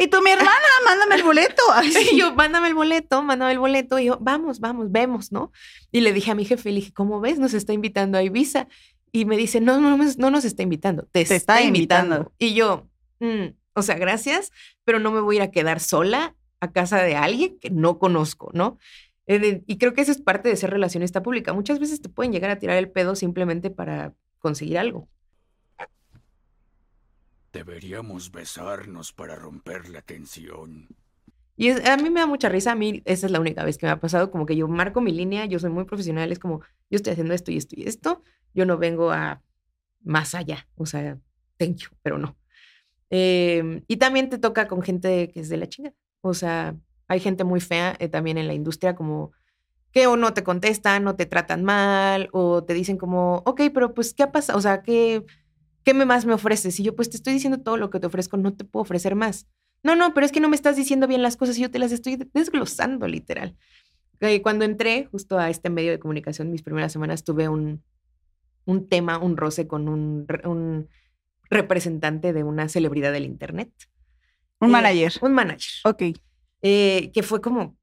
Speaker 1: Y tú, mi hermana, mándame el boleto. Ay, sí.
Speaker 2: y yo, mándame el boleto, mándame el boleto. Y yo, vamos, vamos, vemos, ¿no? Y le dije a mi jefe, le dije, ¿cómo ves? Nos está invitando a Ibiza. Y me dice, no, no, no, no nos está invitando, te,
Speaker 1: Te
Speaker 2: está,
Speaker 1: está
Speaker 2: invitando.
Speaker 1: invitando.
Speaker 2: Y yo, "Mm, o sea, gracias, pero no me voy a ir a quedar sola a casa de alguien que no conozco, ¿no? Y creo que eso es parte de ser relacionista pública. Muchas veces te pueden llegar a tirar el pedo simplemente para conseguir algo.
Speaker 3: Deberíamos besarnos para romper la tensión.
Speaker 2: Y es- a mí me da mucha risa, a mí esa es la única vez que me ha pasado, como que yo marco mi línea, yo soy muy profesional, es como, yo estoy haciendo esto y esto y esto, yo no vengo a más allá, o sea, thank you, pero no. Em, y también te toca con gente que es de la chingada, o sea, hay gente muy fea eh, también en la industria como que o no te contestan, o te tratan mal, o te dicen como, ok, pero pues, ¿qué ha pasado? O sea, ¿qué, ¿qué más me ofreces? Y yo, pues te estoy diciendo todo lo que te ofrezco, no te puedo ofrecer más. No, no, pero es que no me estás diciendo bien las cosas y yo te las estoy desglosando, literal. Eh, Cuando entré justo a este medio de comunicación, mis primeras semanas tuve un, un tema, un roce con un representante de una celebridad del Internet.
Speaker 1: Un
Speaker 2: Eh,
Speaker 1: manager.
Speaker 2: Un manager.
Speaker 1: Ok.
Speaker 2: eh, que fue como...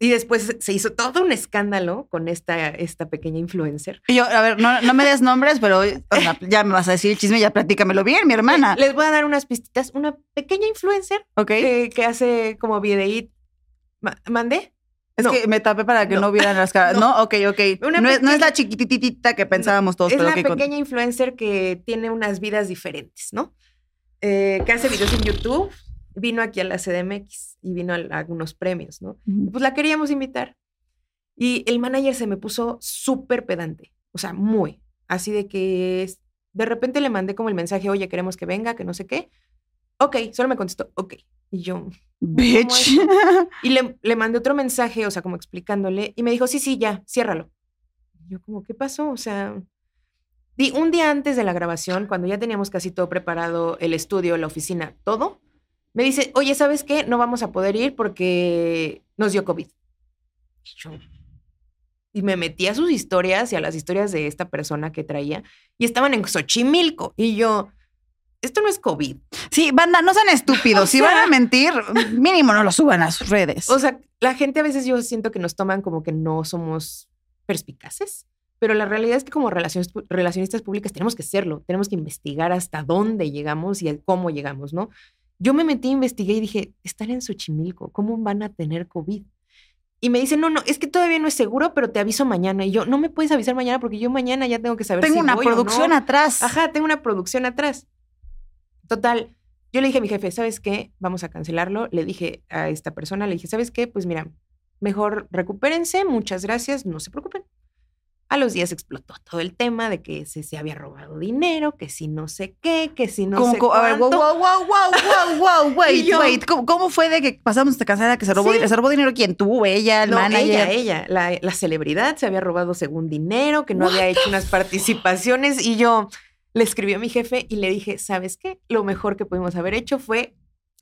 Speaker 2: Y después se hizo todo un escándalo con esta, esta pequeña influencer.
Speaker 1: Y yo, a ver, no, no me des nombres, pero o sea, ya me vas a decir el chisme, ya platícamelo bien, mi hermana.
Speaker 2: Les voy a dar unas pistitas. Una pequeña influencer
Speaker 1: Ok.
Speaker 2: eh, que hace como videíto. Ma- ¿Mandé?
Speaker 1: Es
Speaker 2: no.
Speaker 1: que me tapé para que no,
Speaker 2: No.
Speaker 1: vieran las caras.
Speaker 2: No.
Speaker 1: No, ok, ok.
Speaker 2: Una
Speaker 1: no, es, no es
Speaker 2: pequeña-
Speaker 1: la chiquititita que pensábamos todos,
Speaker 2: es la
Speaker 1: con-
Speaker 2: pequeña influencer que tiene unas vidas diferentes, ¿no? Eh, que hace videos en YouTube. Vino aquí a la CDMX y vino a, a algunos premios, ¿no? Y pues la queríamos invitar. Y el manager se me puso súper pedante, o sea, muy. Así de que de repente le mandé como el mensaje, oye, queremos que venga, que no sé qué. Ok, solo me contestó, ok. Y yo,
Speaker 1: Bitch.
Speaker 2: Y le, le mandé otro mensaje, o sea, como explicándole, y me dijo, sí, sí, ya, ciérralo. Y yo como, ¿qué pasó? O sea, di un día antes de la grabación, cuando ya teníamos casi todo preparado, el estudio, la oficina, todo, me dice, oye, ¿sabes qué? No vamos a poder ir porque nos dio COVID. Y yo, y me metí a sus historias y a las historias de esta persona que traía, y estaban en Xochimilco, y yo, esto no es COVID.
Speaker 1: Sí, banda, no sean estúpidos.
Speaker 2: O
Speaker 1: si
Speaker 2: sea-
Speaker 1: van a mentir, mínimo no lo suban a sus redes.
Speaker 2: O sea, la gente a veces yo siento que nos toman como que no somos perspicaces, Pero la realidad es que como relacionistas públicas tenemos que serlo, tenemos que investigar hasta dónde llegamos y el cómo llegamos, ¿no? Yo me metí, investigué y dije, están en Xochimilco, ¿cómo van a tener COVID? Y me dicen, no, no, es que todavía no es seguro, pero te aviso mañana. Y yo, no me puedes avisar mañana porque yo mañana ya tengo que saber
Speaker 1: Tengo
Speaker 2: si
Speaker 1: una
Speaker 2: voy o no".
Speaker 1: producción atrás.
Speaker 2: Ajá, tengo una producción atrás. Total, yo le dije a mi jefe, ¿sabes qué? Vamos a cancelarlo. Le dije a esta persona, le dije, ¿sabes qué? Pues mira, mejor recupérense, muchas gracias, no se preocupen. A los días explotó todo el tema de que se, se había robado dinero, que si no sé qué, que si no
Speaker 1: Como-
Speaker 2: sé
Speaker 1: a ver, wow, wow, wow, wow, wow, wow, wait,
Speaker 2: yo-
Speaker 1: wait. ¿Cómo, cómo fue de que pasamos esta cansada que se robó,
Speaker 2: Sí.
Speaker 1: dinero? ¿Se robó dinero quién? ¿Tú, ella, el
Speaker 2: No,
Speaker 1: manager?
Speaker 2: ella, ella, la, la celebridad se había robado según dinero, que no había hecho unas participaciones y yo le escribí a mi jefe y le dije, ¿sabes qué? Lo mejor que pudimos haber hecho fue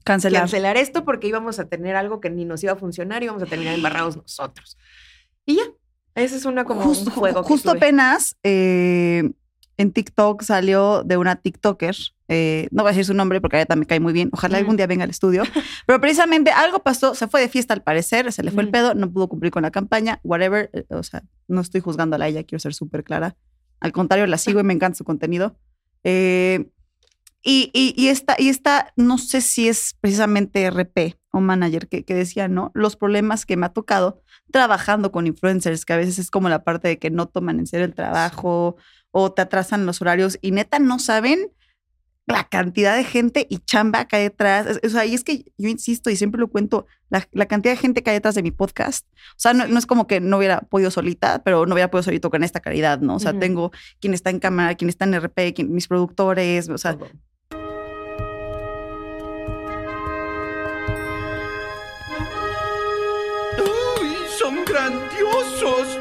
Speaker 1: Cancelar.
Speaker 2: cancelar esto porque íbamos a tener algo que ni nos iba a funcionar y íbamos a terminar embarrados nosotros. Y ya, esa es una como
Speaker 1: Justo,
Speaker 2: un juego.
Speaker 1: justo apenas eh, en TikTok salió de una TikToker. eh, no voy a decir su nombre porque a ella también me cae muy bien. Ojalá algún día venga al estudio. Pero precisamente algo pasó, se fue de fiesta al parecer, se le fue el pedo, no pudo cumplir con la campaña, whatever. eh, O sea, no estoy juzgando a ella, quiero ser súper clara. Al contrario, la sigo y me encanta su contenido. Eh, y, y, y esta, y esta, no sé si es precisamente RP o manager que, que decía, ¿no? Los problemas que me ha tocado trabajando con influencers, que a veces es como la parte de que no toman en serio el trabajo o te atrasan los horarios y neta no saben la cantidad de gente y chamba que hay detrás. O sea, y es que yo insisto y siempre lo cuento, la, la cantidad de gente que hay detrás de mi podcast. O sea, no, no es como que no hubiera podido solita, pero no hubiera podido solito con esta calidad, ¿no? O sea, tengo quien está en cámara, quien está en RP, quien- mis productores, o sea,
Speaker 2: Todo.
Speaker 5: Son grandiosos!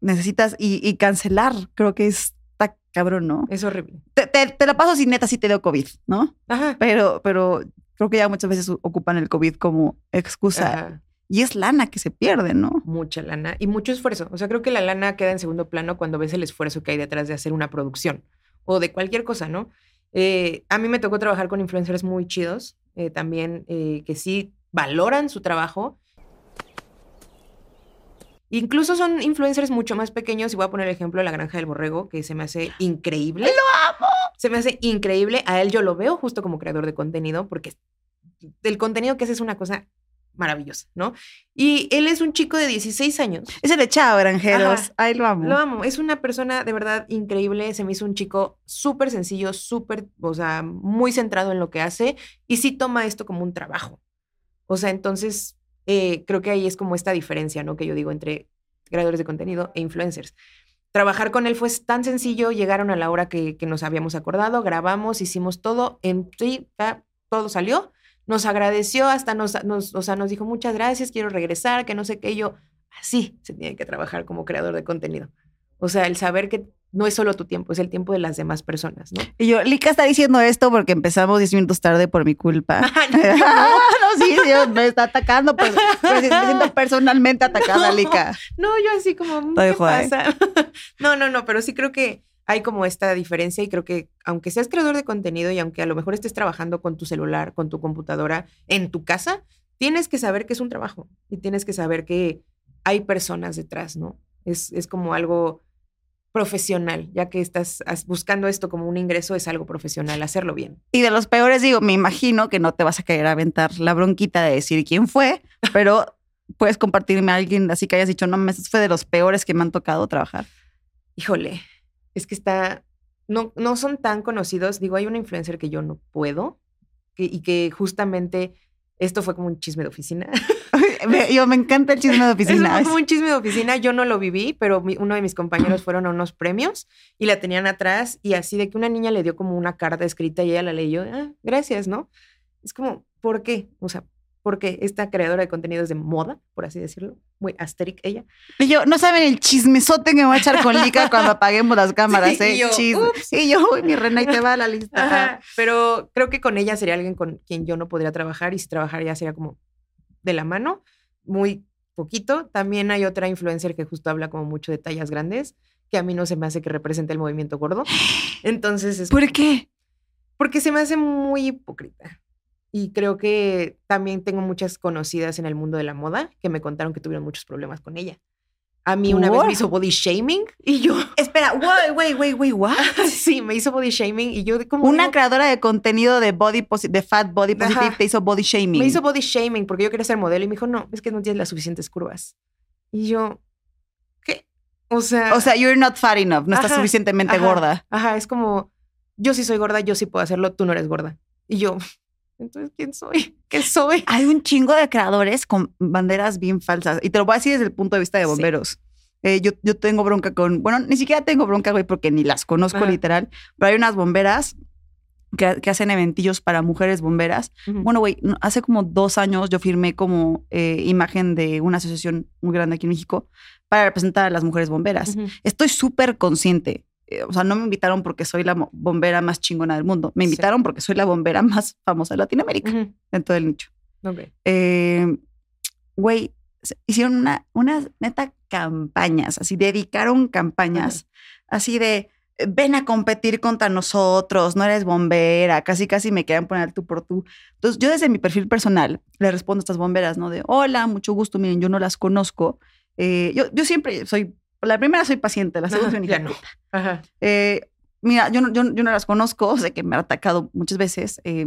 Speaker 1: necesitas y, y cancelar, creo que está cabrón, ¿no?
Speaker 2: Es horrible.
Speaker 1: Te, te- te la paso sin neta si te dio COVID, ¿no?
Speaker 2: Ajá.
Speaker 1: Pero, pero creo que ya muchas veces ocupan el COVID como excusa.
Speaker 2: Ajá.
Speaker 1: Y es lana que se pierde, ¿no?
Speaker 2: Mucha lana y mucho esfuerzo. O sea, creo que la lana queda en segundo plano cuando ves el esfuerzo que hay detrás de hacer una producción o de cualquier cosa, ¿no? Eh, a mí me tocó trabajar con influencers muy chidos, eh, también eh, que sí valoran su trabajo. Incluso son influencers mucho más pequeños, y voy a poner el ejemplo de La Granja del Borrego, que se me hace increíble.
Speaker 1: ¡Lo amo!
Speaker 2: Se me hace increíble. A él yo lo veo justo como creador de contenido, porque el contenido que hace es una cosa maravillosa, ¿no? Y él es un chico de 16 años.
Speaker 1: Ese de chao, granjeros. Ay, lo amo.
Speaker 2: Lo amo. Es una persona de verdad increíble. Se me hizo un chico súper sencillo, súper, o sea, muy centrado en lo que hace y sí toma esto como un trabajo. O sea, entonces eh, creo que ahí es como esta diferencia, ¿no? Que yo digo entre creadores de contenido e influencers. Trabajar con él fue tan sencillo, llegaron a la hora que, nos habíamos acordado, grabamos, hicimos todo, en todo salió, nos agradeció, hasta nos, nos, o sea, nos dijo muchas gracias, quiero regresar, que no sé qué, yo, así se tiene que trabajar como creador de contenido. O sea, el saber que no es solo tu tiempo, es el tiempo de las demás personas, ¿no?
Speaker 1: Y yo, Lika está diciendo esto porque empezamos 10 minutos tarde por mi culpa.
Speaker 2: no,
Speaker 1: no, sí, Dios me está atacando, pues, pues, me siento personalmente atacada, Lika.
Speaker 2: No, yo así como, "Mm, ¿qué pasa? no, no, no, pero sí creo que hay como esta diferencia y creo que aunque seas creador de contenido y aunque a lo mejor estés trabajando con tu celular, con tu computadora, en tu casa, tienes que saber que es un trabajo y tienes que saber que hay personas detrás, ¿no? Es, es como algo profesional, ya que estás buscando esto como un ingreso, es algo profesional, hacerlo bien.
Speaker 1: Y de los peores, digo, me imagino que no te vas a querer aventar la bronquita de decir quién fue, pero puedes compartirme a alguien así que hayas dicho, no, me fue de los peores que me han tocado trabajar.
Speaker 2: Híjole, es que está, no, no son tan conocidos. Digo, hay una influencer que yo no puedo que- y que justamente esto fue como un chisme de oficina.
Speaker 1: Me- yo me encanta el chisme de oficina.
Speaker 2: fue como un chisme de oficina. Yo no lo viví, pero mi- uno de mis compañeros fueron a unos premios y la tenían atrás y así de que una niña le dio como una carta escrita y ella la leyó. Ah, gracias, ¿no? Es como, ¿por qué? O sea, porque esta creadora de contenidos de moda, por así decirlo, muy asteric ella,
Speaker 1: Y yo, no saben el chismesote que me voy a echar con Lika cuando apaguemos las cámaras,
Speaker 2: Sí,
Speaker 1: ¿eh?
Speaker 2: y yo.
Speaker 1: Y yo, uy, mi reina, y te va la lista.
Speaker 2: Ajá, pero creo que con ella sería alguien con quien yo no podría trabajar y si trabajaría sería como de la mano, muy poquito. También hay otra influencer que justo habla como mucho de tallas grandes, que a mí no se me hace que represente el movimiento gordo. Entonces es
Speaker 1: ¿Por qué?
Speaker 2: porque se me hace muy hipócrita. Y creo que también tengo muchas conocidas en el mundo de la moda que me contaron que tuvieron muchos problemas con ella. A mí una vez me hizo body shaming y yo,
Speaker 1: Espera, wait, wait, wait, wait, what?
Speaker 2: sí, me hizo body shaming y yo como
Speaker 1: Una
Speaker 2: digo,
Speaker 1: creadora de contenido de body de fat body positive
Speaker 2: Ajá.
Speaker 1: te hizo body shaming.
Speaker 2: me hizo body shaming porque yo quería ser modelo y me dijo, no, es que no tienes las suficientes curvas. Y yo, ¿qué? O sea,
Speaker 1: o sea, you're not fat enough, no estás suficientemente
Speaker 2: ajá,
Speaker 1: gorda.
Speaker 2: Ajá, es como, yo sí soy gorda, yo sí puedo hacerlo, tú no eres gorda. Y yo, entonces, ¿quién soy? ¿Qué soy?
Speaker 1: Hay un chingo de creadores con banderas bien falsas. Y te lo voy a decir desde el punto de vista de
Speaker 2: Sí.
Speaker 1: bomberos. Eh, yo, yo tengo bronca con, bueno, ni siquiera tengo bronca, güey, porque ni las conozco
Speaker 2: Ajá.
Speaker 1: literal, pero hay unas bomberas que, que hacen eventillos para mujeres bomberas.
Speaker 2: Ujú.
Speaker 1: Bueno, güey, hace como dos años yo firmé como eh, imagen de una asociación muy grande aquí en México para representar a las mujeres bomberas.
Speaker 2: Ujú.
Speaker 1: Estoy súper consciente. Eh, O sea, no me invitaron porque soy la bombera más chingona del mundo. Me
Speaker 2: Sí.
Speaker 1: invitaron porque soy la bombera más famosa de Latinoamérica,
Speaker 2: Ujú.
Speaker 1: dentro del nicho.
Speaker 2: Ok.
Speaker 1: Eh, Güey, hicieron una, unas neta campañas, así dedicaron campañas, así de ven a competir contra nosotros, no eres bombera, casi casi me querían poner tú por tú. Entonces yo desde mi perfil personal le respondo a estas bomberas, ¿no? De hola, mucho gusto, miren, yo no las conozco. Eh, yo, yo siempre soy, la primera soy paciente, la segunda soy una
Speaker 2: no. Ajá.
Speaker 1: Eh, mira, yo no, yo, yo no las conozco, sé que me han atacado muchas veces. eh,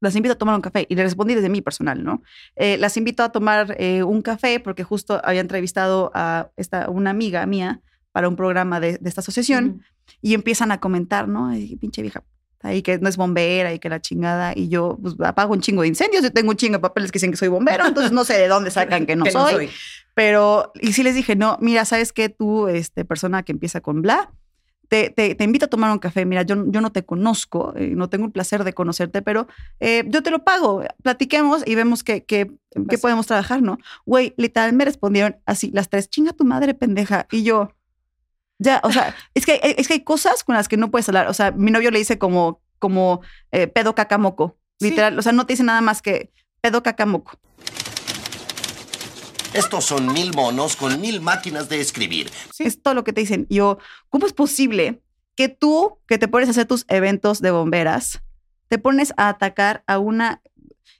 Speaker 1: las invito a tomar un café y le respondí desde mi personal, ¿no? Eh, las invito a tomar eh, un café porque justo había entrevistado a esta, una amiga mía para un programa de, de esta asociación y empiezan a comentar, ¿no? Ay, pinche vieja ahí que no es bombera y que la chingada y yo pues, apago un chingo de incendios, yo tengo un chingo de papeles que dicen que soy bombero, entonces no sé de dónde sacan que no
Speaker 2: Que
Speaker 1: soy. Pero, y sí les dije, no, mira, ¿sabes qué? Tú, este, persona que empieza con bla, te, te, te invito a tomar un café. Mira, yo, yo no te conozco, eh, no tengo el placer de conocerte, pero eh, yo te lo pago. Platiquemos y vemos qué qué- qué podemos trabajar, ¿no? Güey, literal me respondieron así, las tres, chinga tu madre, pendeja. Y yo, ya, o sea, es que, hay- es que hay cosas con las que no puedes hablar. O sea, mi novio le dice como, como eh, pedo cacamoco,
Speaker 2: Sí.
Speaker 1: literal. O sea, no te dice nada más que pedo cacamoco.
Speaker 13: Estos son mil monos con mil máquinas de escribir.
Speaker 1: Es todo lo que te dicen. Yo, ¿cómo es posible que tú, que te pones a hacer tus eventos de bomberas, te pones a atacar a una...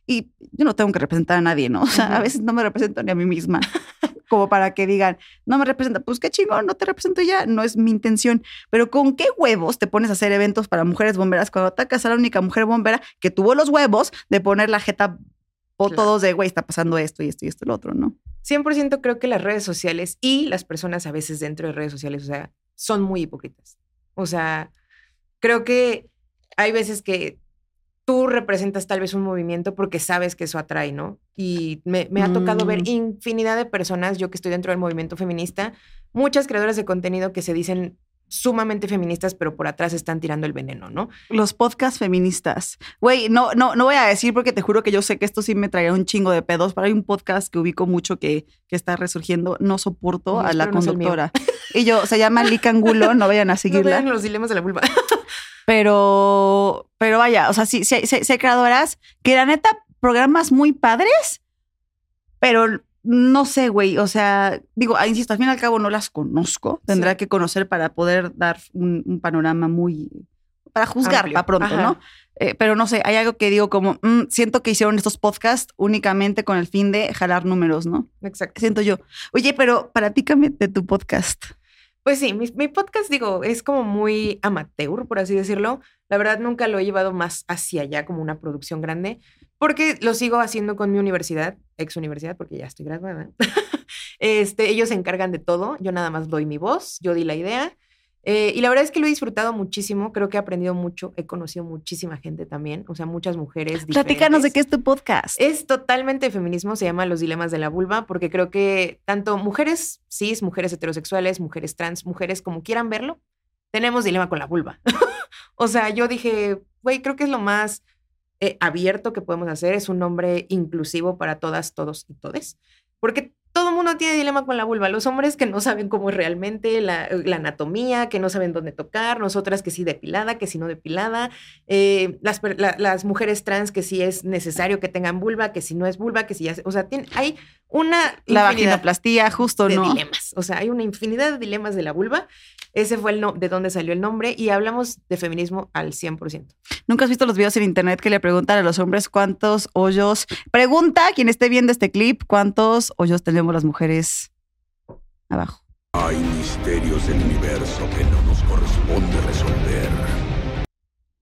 Speaker 1: Y yo no tengo que representar a nadie, ¿no? O sea, a veces no me represento ni a mí misma. Como para que digan, no me representa, pues qué chingón, no te represento ya, no es mi intención. Pero ¿con qué huevos te pones a hacer eventos para mujeres bomberas cuando atacas a la única mujer bombera que tuvo los huevos de poner la jeta o
Speaker 2: Claro.
Speaker 1: todos de, güey, está pasando esto y esto y esto y lo otro, ¿no?
Speaker 2: 100% creo que las redes sociales y las personas a veces dentro de redes sociales, o sea, son muy hipócritas. O sea, creo que hay veces que tú representas tal vez un movimiento porque sabes que eso atrae, ¿no? Y me, me ha tocado ver
Speaker 1: Mm.
Speaker 2: infinidad de personas, yo que estoy dentro del movimiento feminista, muchas creadoras de contenido que se dicen sumamente feministas, pero por atrás están tirando el veneno, ¿no?
Speaker 1: Los podcasts feministas. Güey, no, no, no voy a decir porque te juro que yo sé que esto sí me traerá un chingo de pedos, pero hay un podcast que ubico mucho que, que está resurgiendo. No soporto a la
Speaker 2: no
Speaker 1: conductora. y yo, se llama Lick Angulo, no vayan a
Speaker 2: No
Speaker 1: seguirla.
Speaker 2: vean los dilemas de la vulva.
Speaker 1: pero, pero vaya, o sea, sí, sí, sí, sí hay creadoras que la neta, programas muy padres, pero no sé, güey, o sea, digo, ah, insisto, al fin y al cabo no las conozco, tendrá
Speaker 2: Sí.
Speaker 1: que conocer para poder dar un, un panorama muy, para juzgar
Speaker 2: Amplio.
Speaker 1: para pronto,
Speaker 2: Ajá.
Speaker 1: ¿no? Eh, pero no sé, hay algo que digo como, mm, siento que hicieron estos podcasts únicamente con el fin de jalar números, ¿no?
Speaker 2: Exacto.
Speaker 1: Siento yo. Oye, pero platícame de tu podcast.
Speaker 2: Pues sí, mi, mi podcast, digo, es como muy amateur, por así decirlo. La verdad, nunca lo he llevado más hacia allá como una producción grande, porque lo sigo haciendo con mi universidad, ex universidad, porque ya estoy graduada. este, ellos se encargan de todo, yo nada más doy mi voz, yo di la idea. Eh, y la verdad es que lo he disfrutado muchísimo, creo que he aprendido mucho, he conocido muchísima gente también, o sea, muchas mujeres.
Speaker 1: Platícanos de qué es tu podcast.
Speaker 2: Es totalmente feminismo, se llama Los Dilemas de la Vulva, porque creo que tanto mujeres cis, mujeres heterosexuales, mujeres trans, mujeres como quieran verlo, tenemos dilema con la vulva. o sea, yo dije, güey, creo que es lo más eh, abierto que podemos hacer, es un nombre inclusivo para todas, todos y todes, porque mundo tiene dilema con la vulva. Los hombres que no saben cómo es realmente la, la anatomía, que no saben dónde tocar, nosotras que sí depilada, que sí no depilada, eh, las, la- las mujeres trans que sí es necesario que tengan vulva, que si no es vulva, que si ya, o sea, tiene- hay una
Speaker 1: La vaginoplastía, justo,
Speaker 2: de
Speaker 1: ¿no?
Speaker 2: dilemas, o sea, hay una infinidad de dilemas de la vulva. Ese fue el no, de dónde salió el nombre y hablamos de feminismo al 100%.
Speaker 1: ¿Nunca has visto los videos en internet que le preguntan a los hombres cuántos hoyos? Pregunta quien esté viendo este clip, ¿cuántos hoyos tenemos las mujeres abajo.
Speaker 6: Hay misterios del universo que no nos corresponde resolver.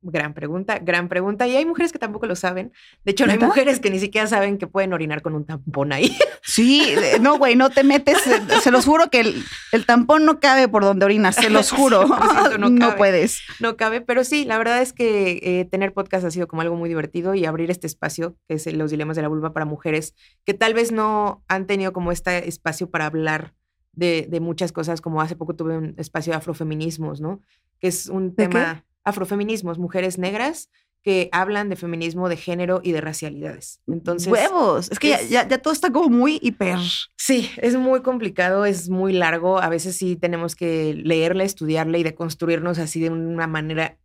Speaker 2: Gran pregunta, gran pregunta. Y hay mujeres que tampoco lo saben. De hecho, hay
Speaker 1: ¿Neta?
Speaker 2: mujeres que ni siquiera saben que pueden orinar con un tampón ahí.
Speaker 1: Sí, eh, no, güey, no te metes. eh, Se los juro que el, el tampón no cabe por donde orinas, se los juro.
Speaker 2: 100% no
Speaker 1: no puedes.
Speaker 2: No cabe, pero sí, la verdad es que eh, tener podcast ha sido como algo muy divertido y abrir este espacio, que es los dilemas de la vulva para mujeres, que tal vez no han tenido como este espacio para hablar de, de muchas cosas, como hace poco tuve un espacio de afrofeminismos, ¿no? Que es un
Speaker 1: ¿De qué?
Speaker 2: Afrofeminismos, mujeres negras que hablan de feminismo, de género y de racialidades. Entonces,
Speaker 1: Huevos. Es que ya,
Speaker 2: es-
Speaker 1: ya, ya todo está como muy hiper.
Speaker 2: Sí, es muy complicado, es muy largo. A veces sí tenemos que leerle, estudiarle y deconstruirnos así de una manera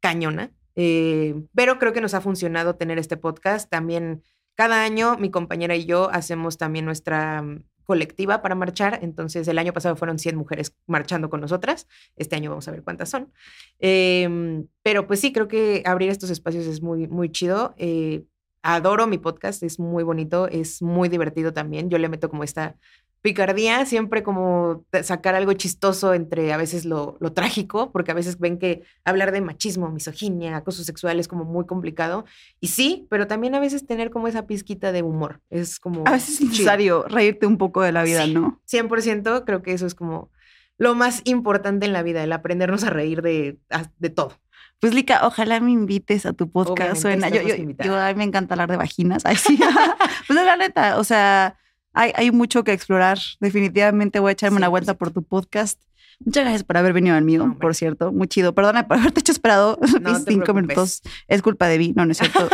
Speaker 2: cañona. Eh, pero creo que nos ha funcionado tener este podcast. También cada año mi compañera y yo hacemos también nuestra colectiva para marchar. Entonces el año pasado fueron 100 mujeres marchando con nosotras. Este año vamos a ver cuántas son. Em, pero pues sí, creo que abrir estos espacios es muy, muy chido. Eh, adoro mi podcast, es muy bonito, es muy divertido también. Yo le meto como esta picardía, siempre como sacar algo chistoso entre a veces lo, lo trágico, porque a veces ven que hablar de machismo, misoginia, acoso sexual es como muy complicado. Y sí, pero también a veces tener como esa pizquita de humor. Es como...
Speaker 1: A veces es
Speaker 2: chido.
Speaker 1: necesario reírte un poco de la vida,
Speaker 2: Sí.
Speaker 1: ¿no?
Speaker 2: 100% creo que eso es como lo más importante en la vida, el aprendernos a reír de, de todo.
Speaker 1: Pues, Lica, ojalá me invites a tu podcast.
Speaker 2: Obviamente,
Speaker 1: Suena, yo, yo- a mí me encanta hablar de vaginas. Ay, sí. pues la neta, o sea, hay, hay mucho que explorar. Definitivamente voy a echarme una vuelta por tu podcast. Muchas gracias por haber venido al mío, por cierto. Muy chido. Perdona por haberte hecho esperado
Speaker 2: No
Speaker 1: cinco
Speaker 2: preocupes.
Speaker 1: minutos. Es culpa de Vi, no, no es cierto.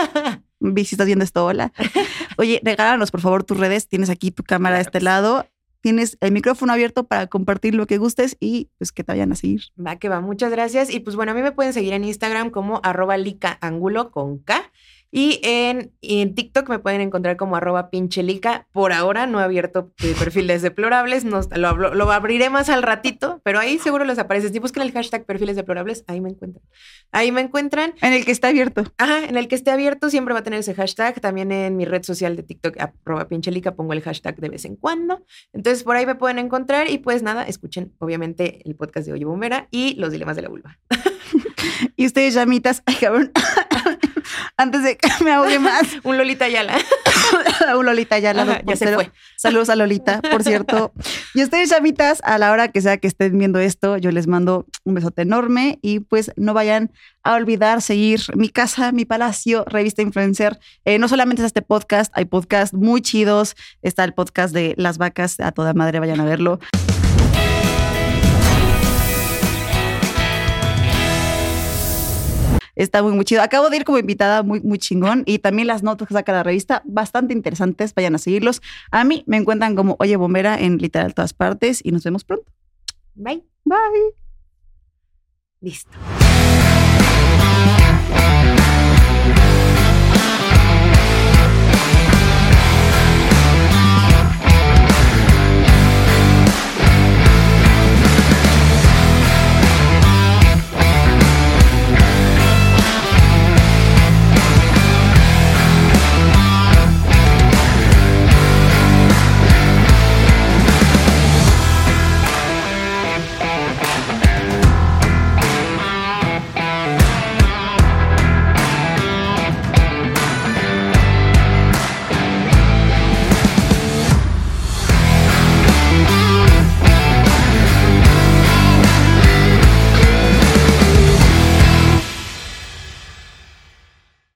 Speaker 1: Vi, si estás viendo esto, hola. Oye, regálanos por favor tus redes. Tienes aquí tu cámara de este lado. Tienes el micrófono abierto para compartir lo que gustes y pues que te vayan a seguir.
Speaker 2: Va que va, muchas gracias. Y pues bueno, a mí me pueden seguir en Instagram como arroba licaangulo con K. Y en, en TikTok me pueden encontrar como arroba pinchelica. Por ahora no he abierto eh, perfiles deplorables, no, lo, hablo- lo abriré más al ratito, pero ahí seguro les aparece. Si buscan el hashtag perfiles deplorables, ahí me encuentran. Ahí me encuentran.
Speaker 1: En el que está abierto.
Speaker 2: Ajá, en el que esté abierto siempre va a tener ese hashtag. También en mi red social de TikTok, arroba pinchelica, pongo el hashtag de vez en cuando. Entonces por ahí me pueden encontrar y pues nada, escuchen obviamente el podcast de Oye Bombera y los dilemas de la vulva.
Speaker 1: Y ustedes, llamitas, ay, cabrón, antes de que me ahogue más,
Speaker 2: Un Lolita Yala.
Speaker 1: un Lolita ya, la
Speaker 2: Ajá, ya se fue.
Speaker 1: Saludos a Lolita, por cierto. Y ustedes, llamitas, a la hora que sea que estén viendo esto, yo les mando un besote enorme y pues no vayan a olvidar seguir mi casa, mi palacio, revista influencer. Eh, no solamente es este podcast, hay podcasts muy chidos. Está el podcast de las vacas, a toda madre, vayan a verlo. Está muy, muy chido. Acabo de ir como invitada, muy, muy chingón. Y también las notas que saca la revista, bastante interesantes. Vayan a seguirlos. A mí me encuentran como Oye Bombera en literal todas partes y nos vemos pronto.
Speaker 2: Bye.
Speaker 1: Bye.
Speaker 2: Listo.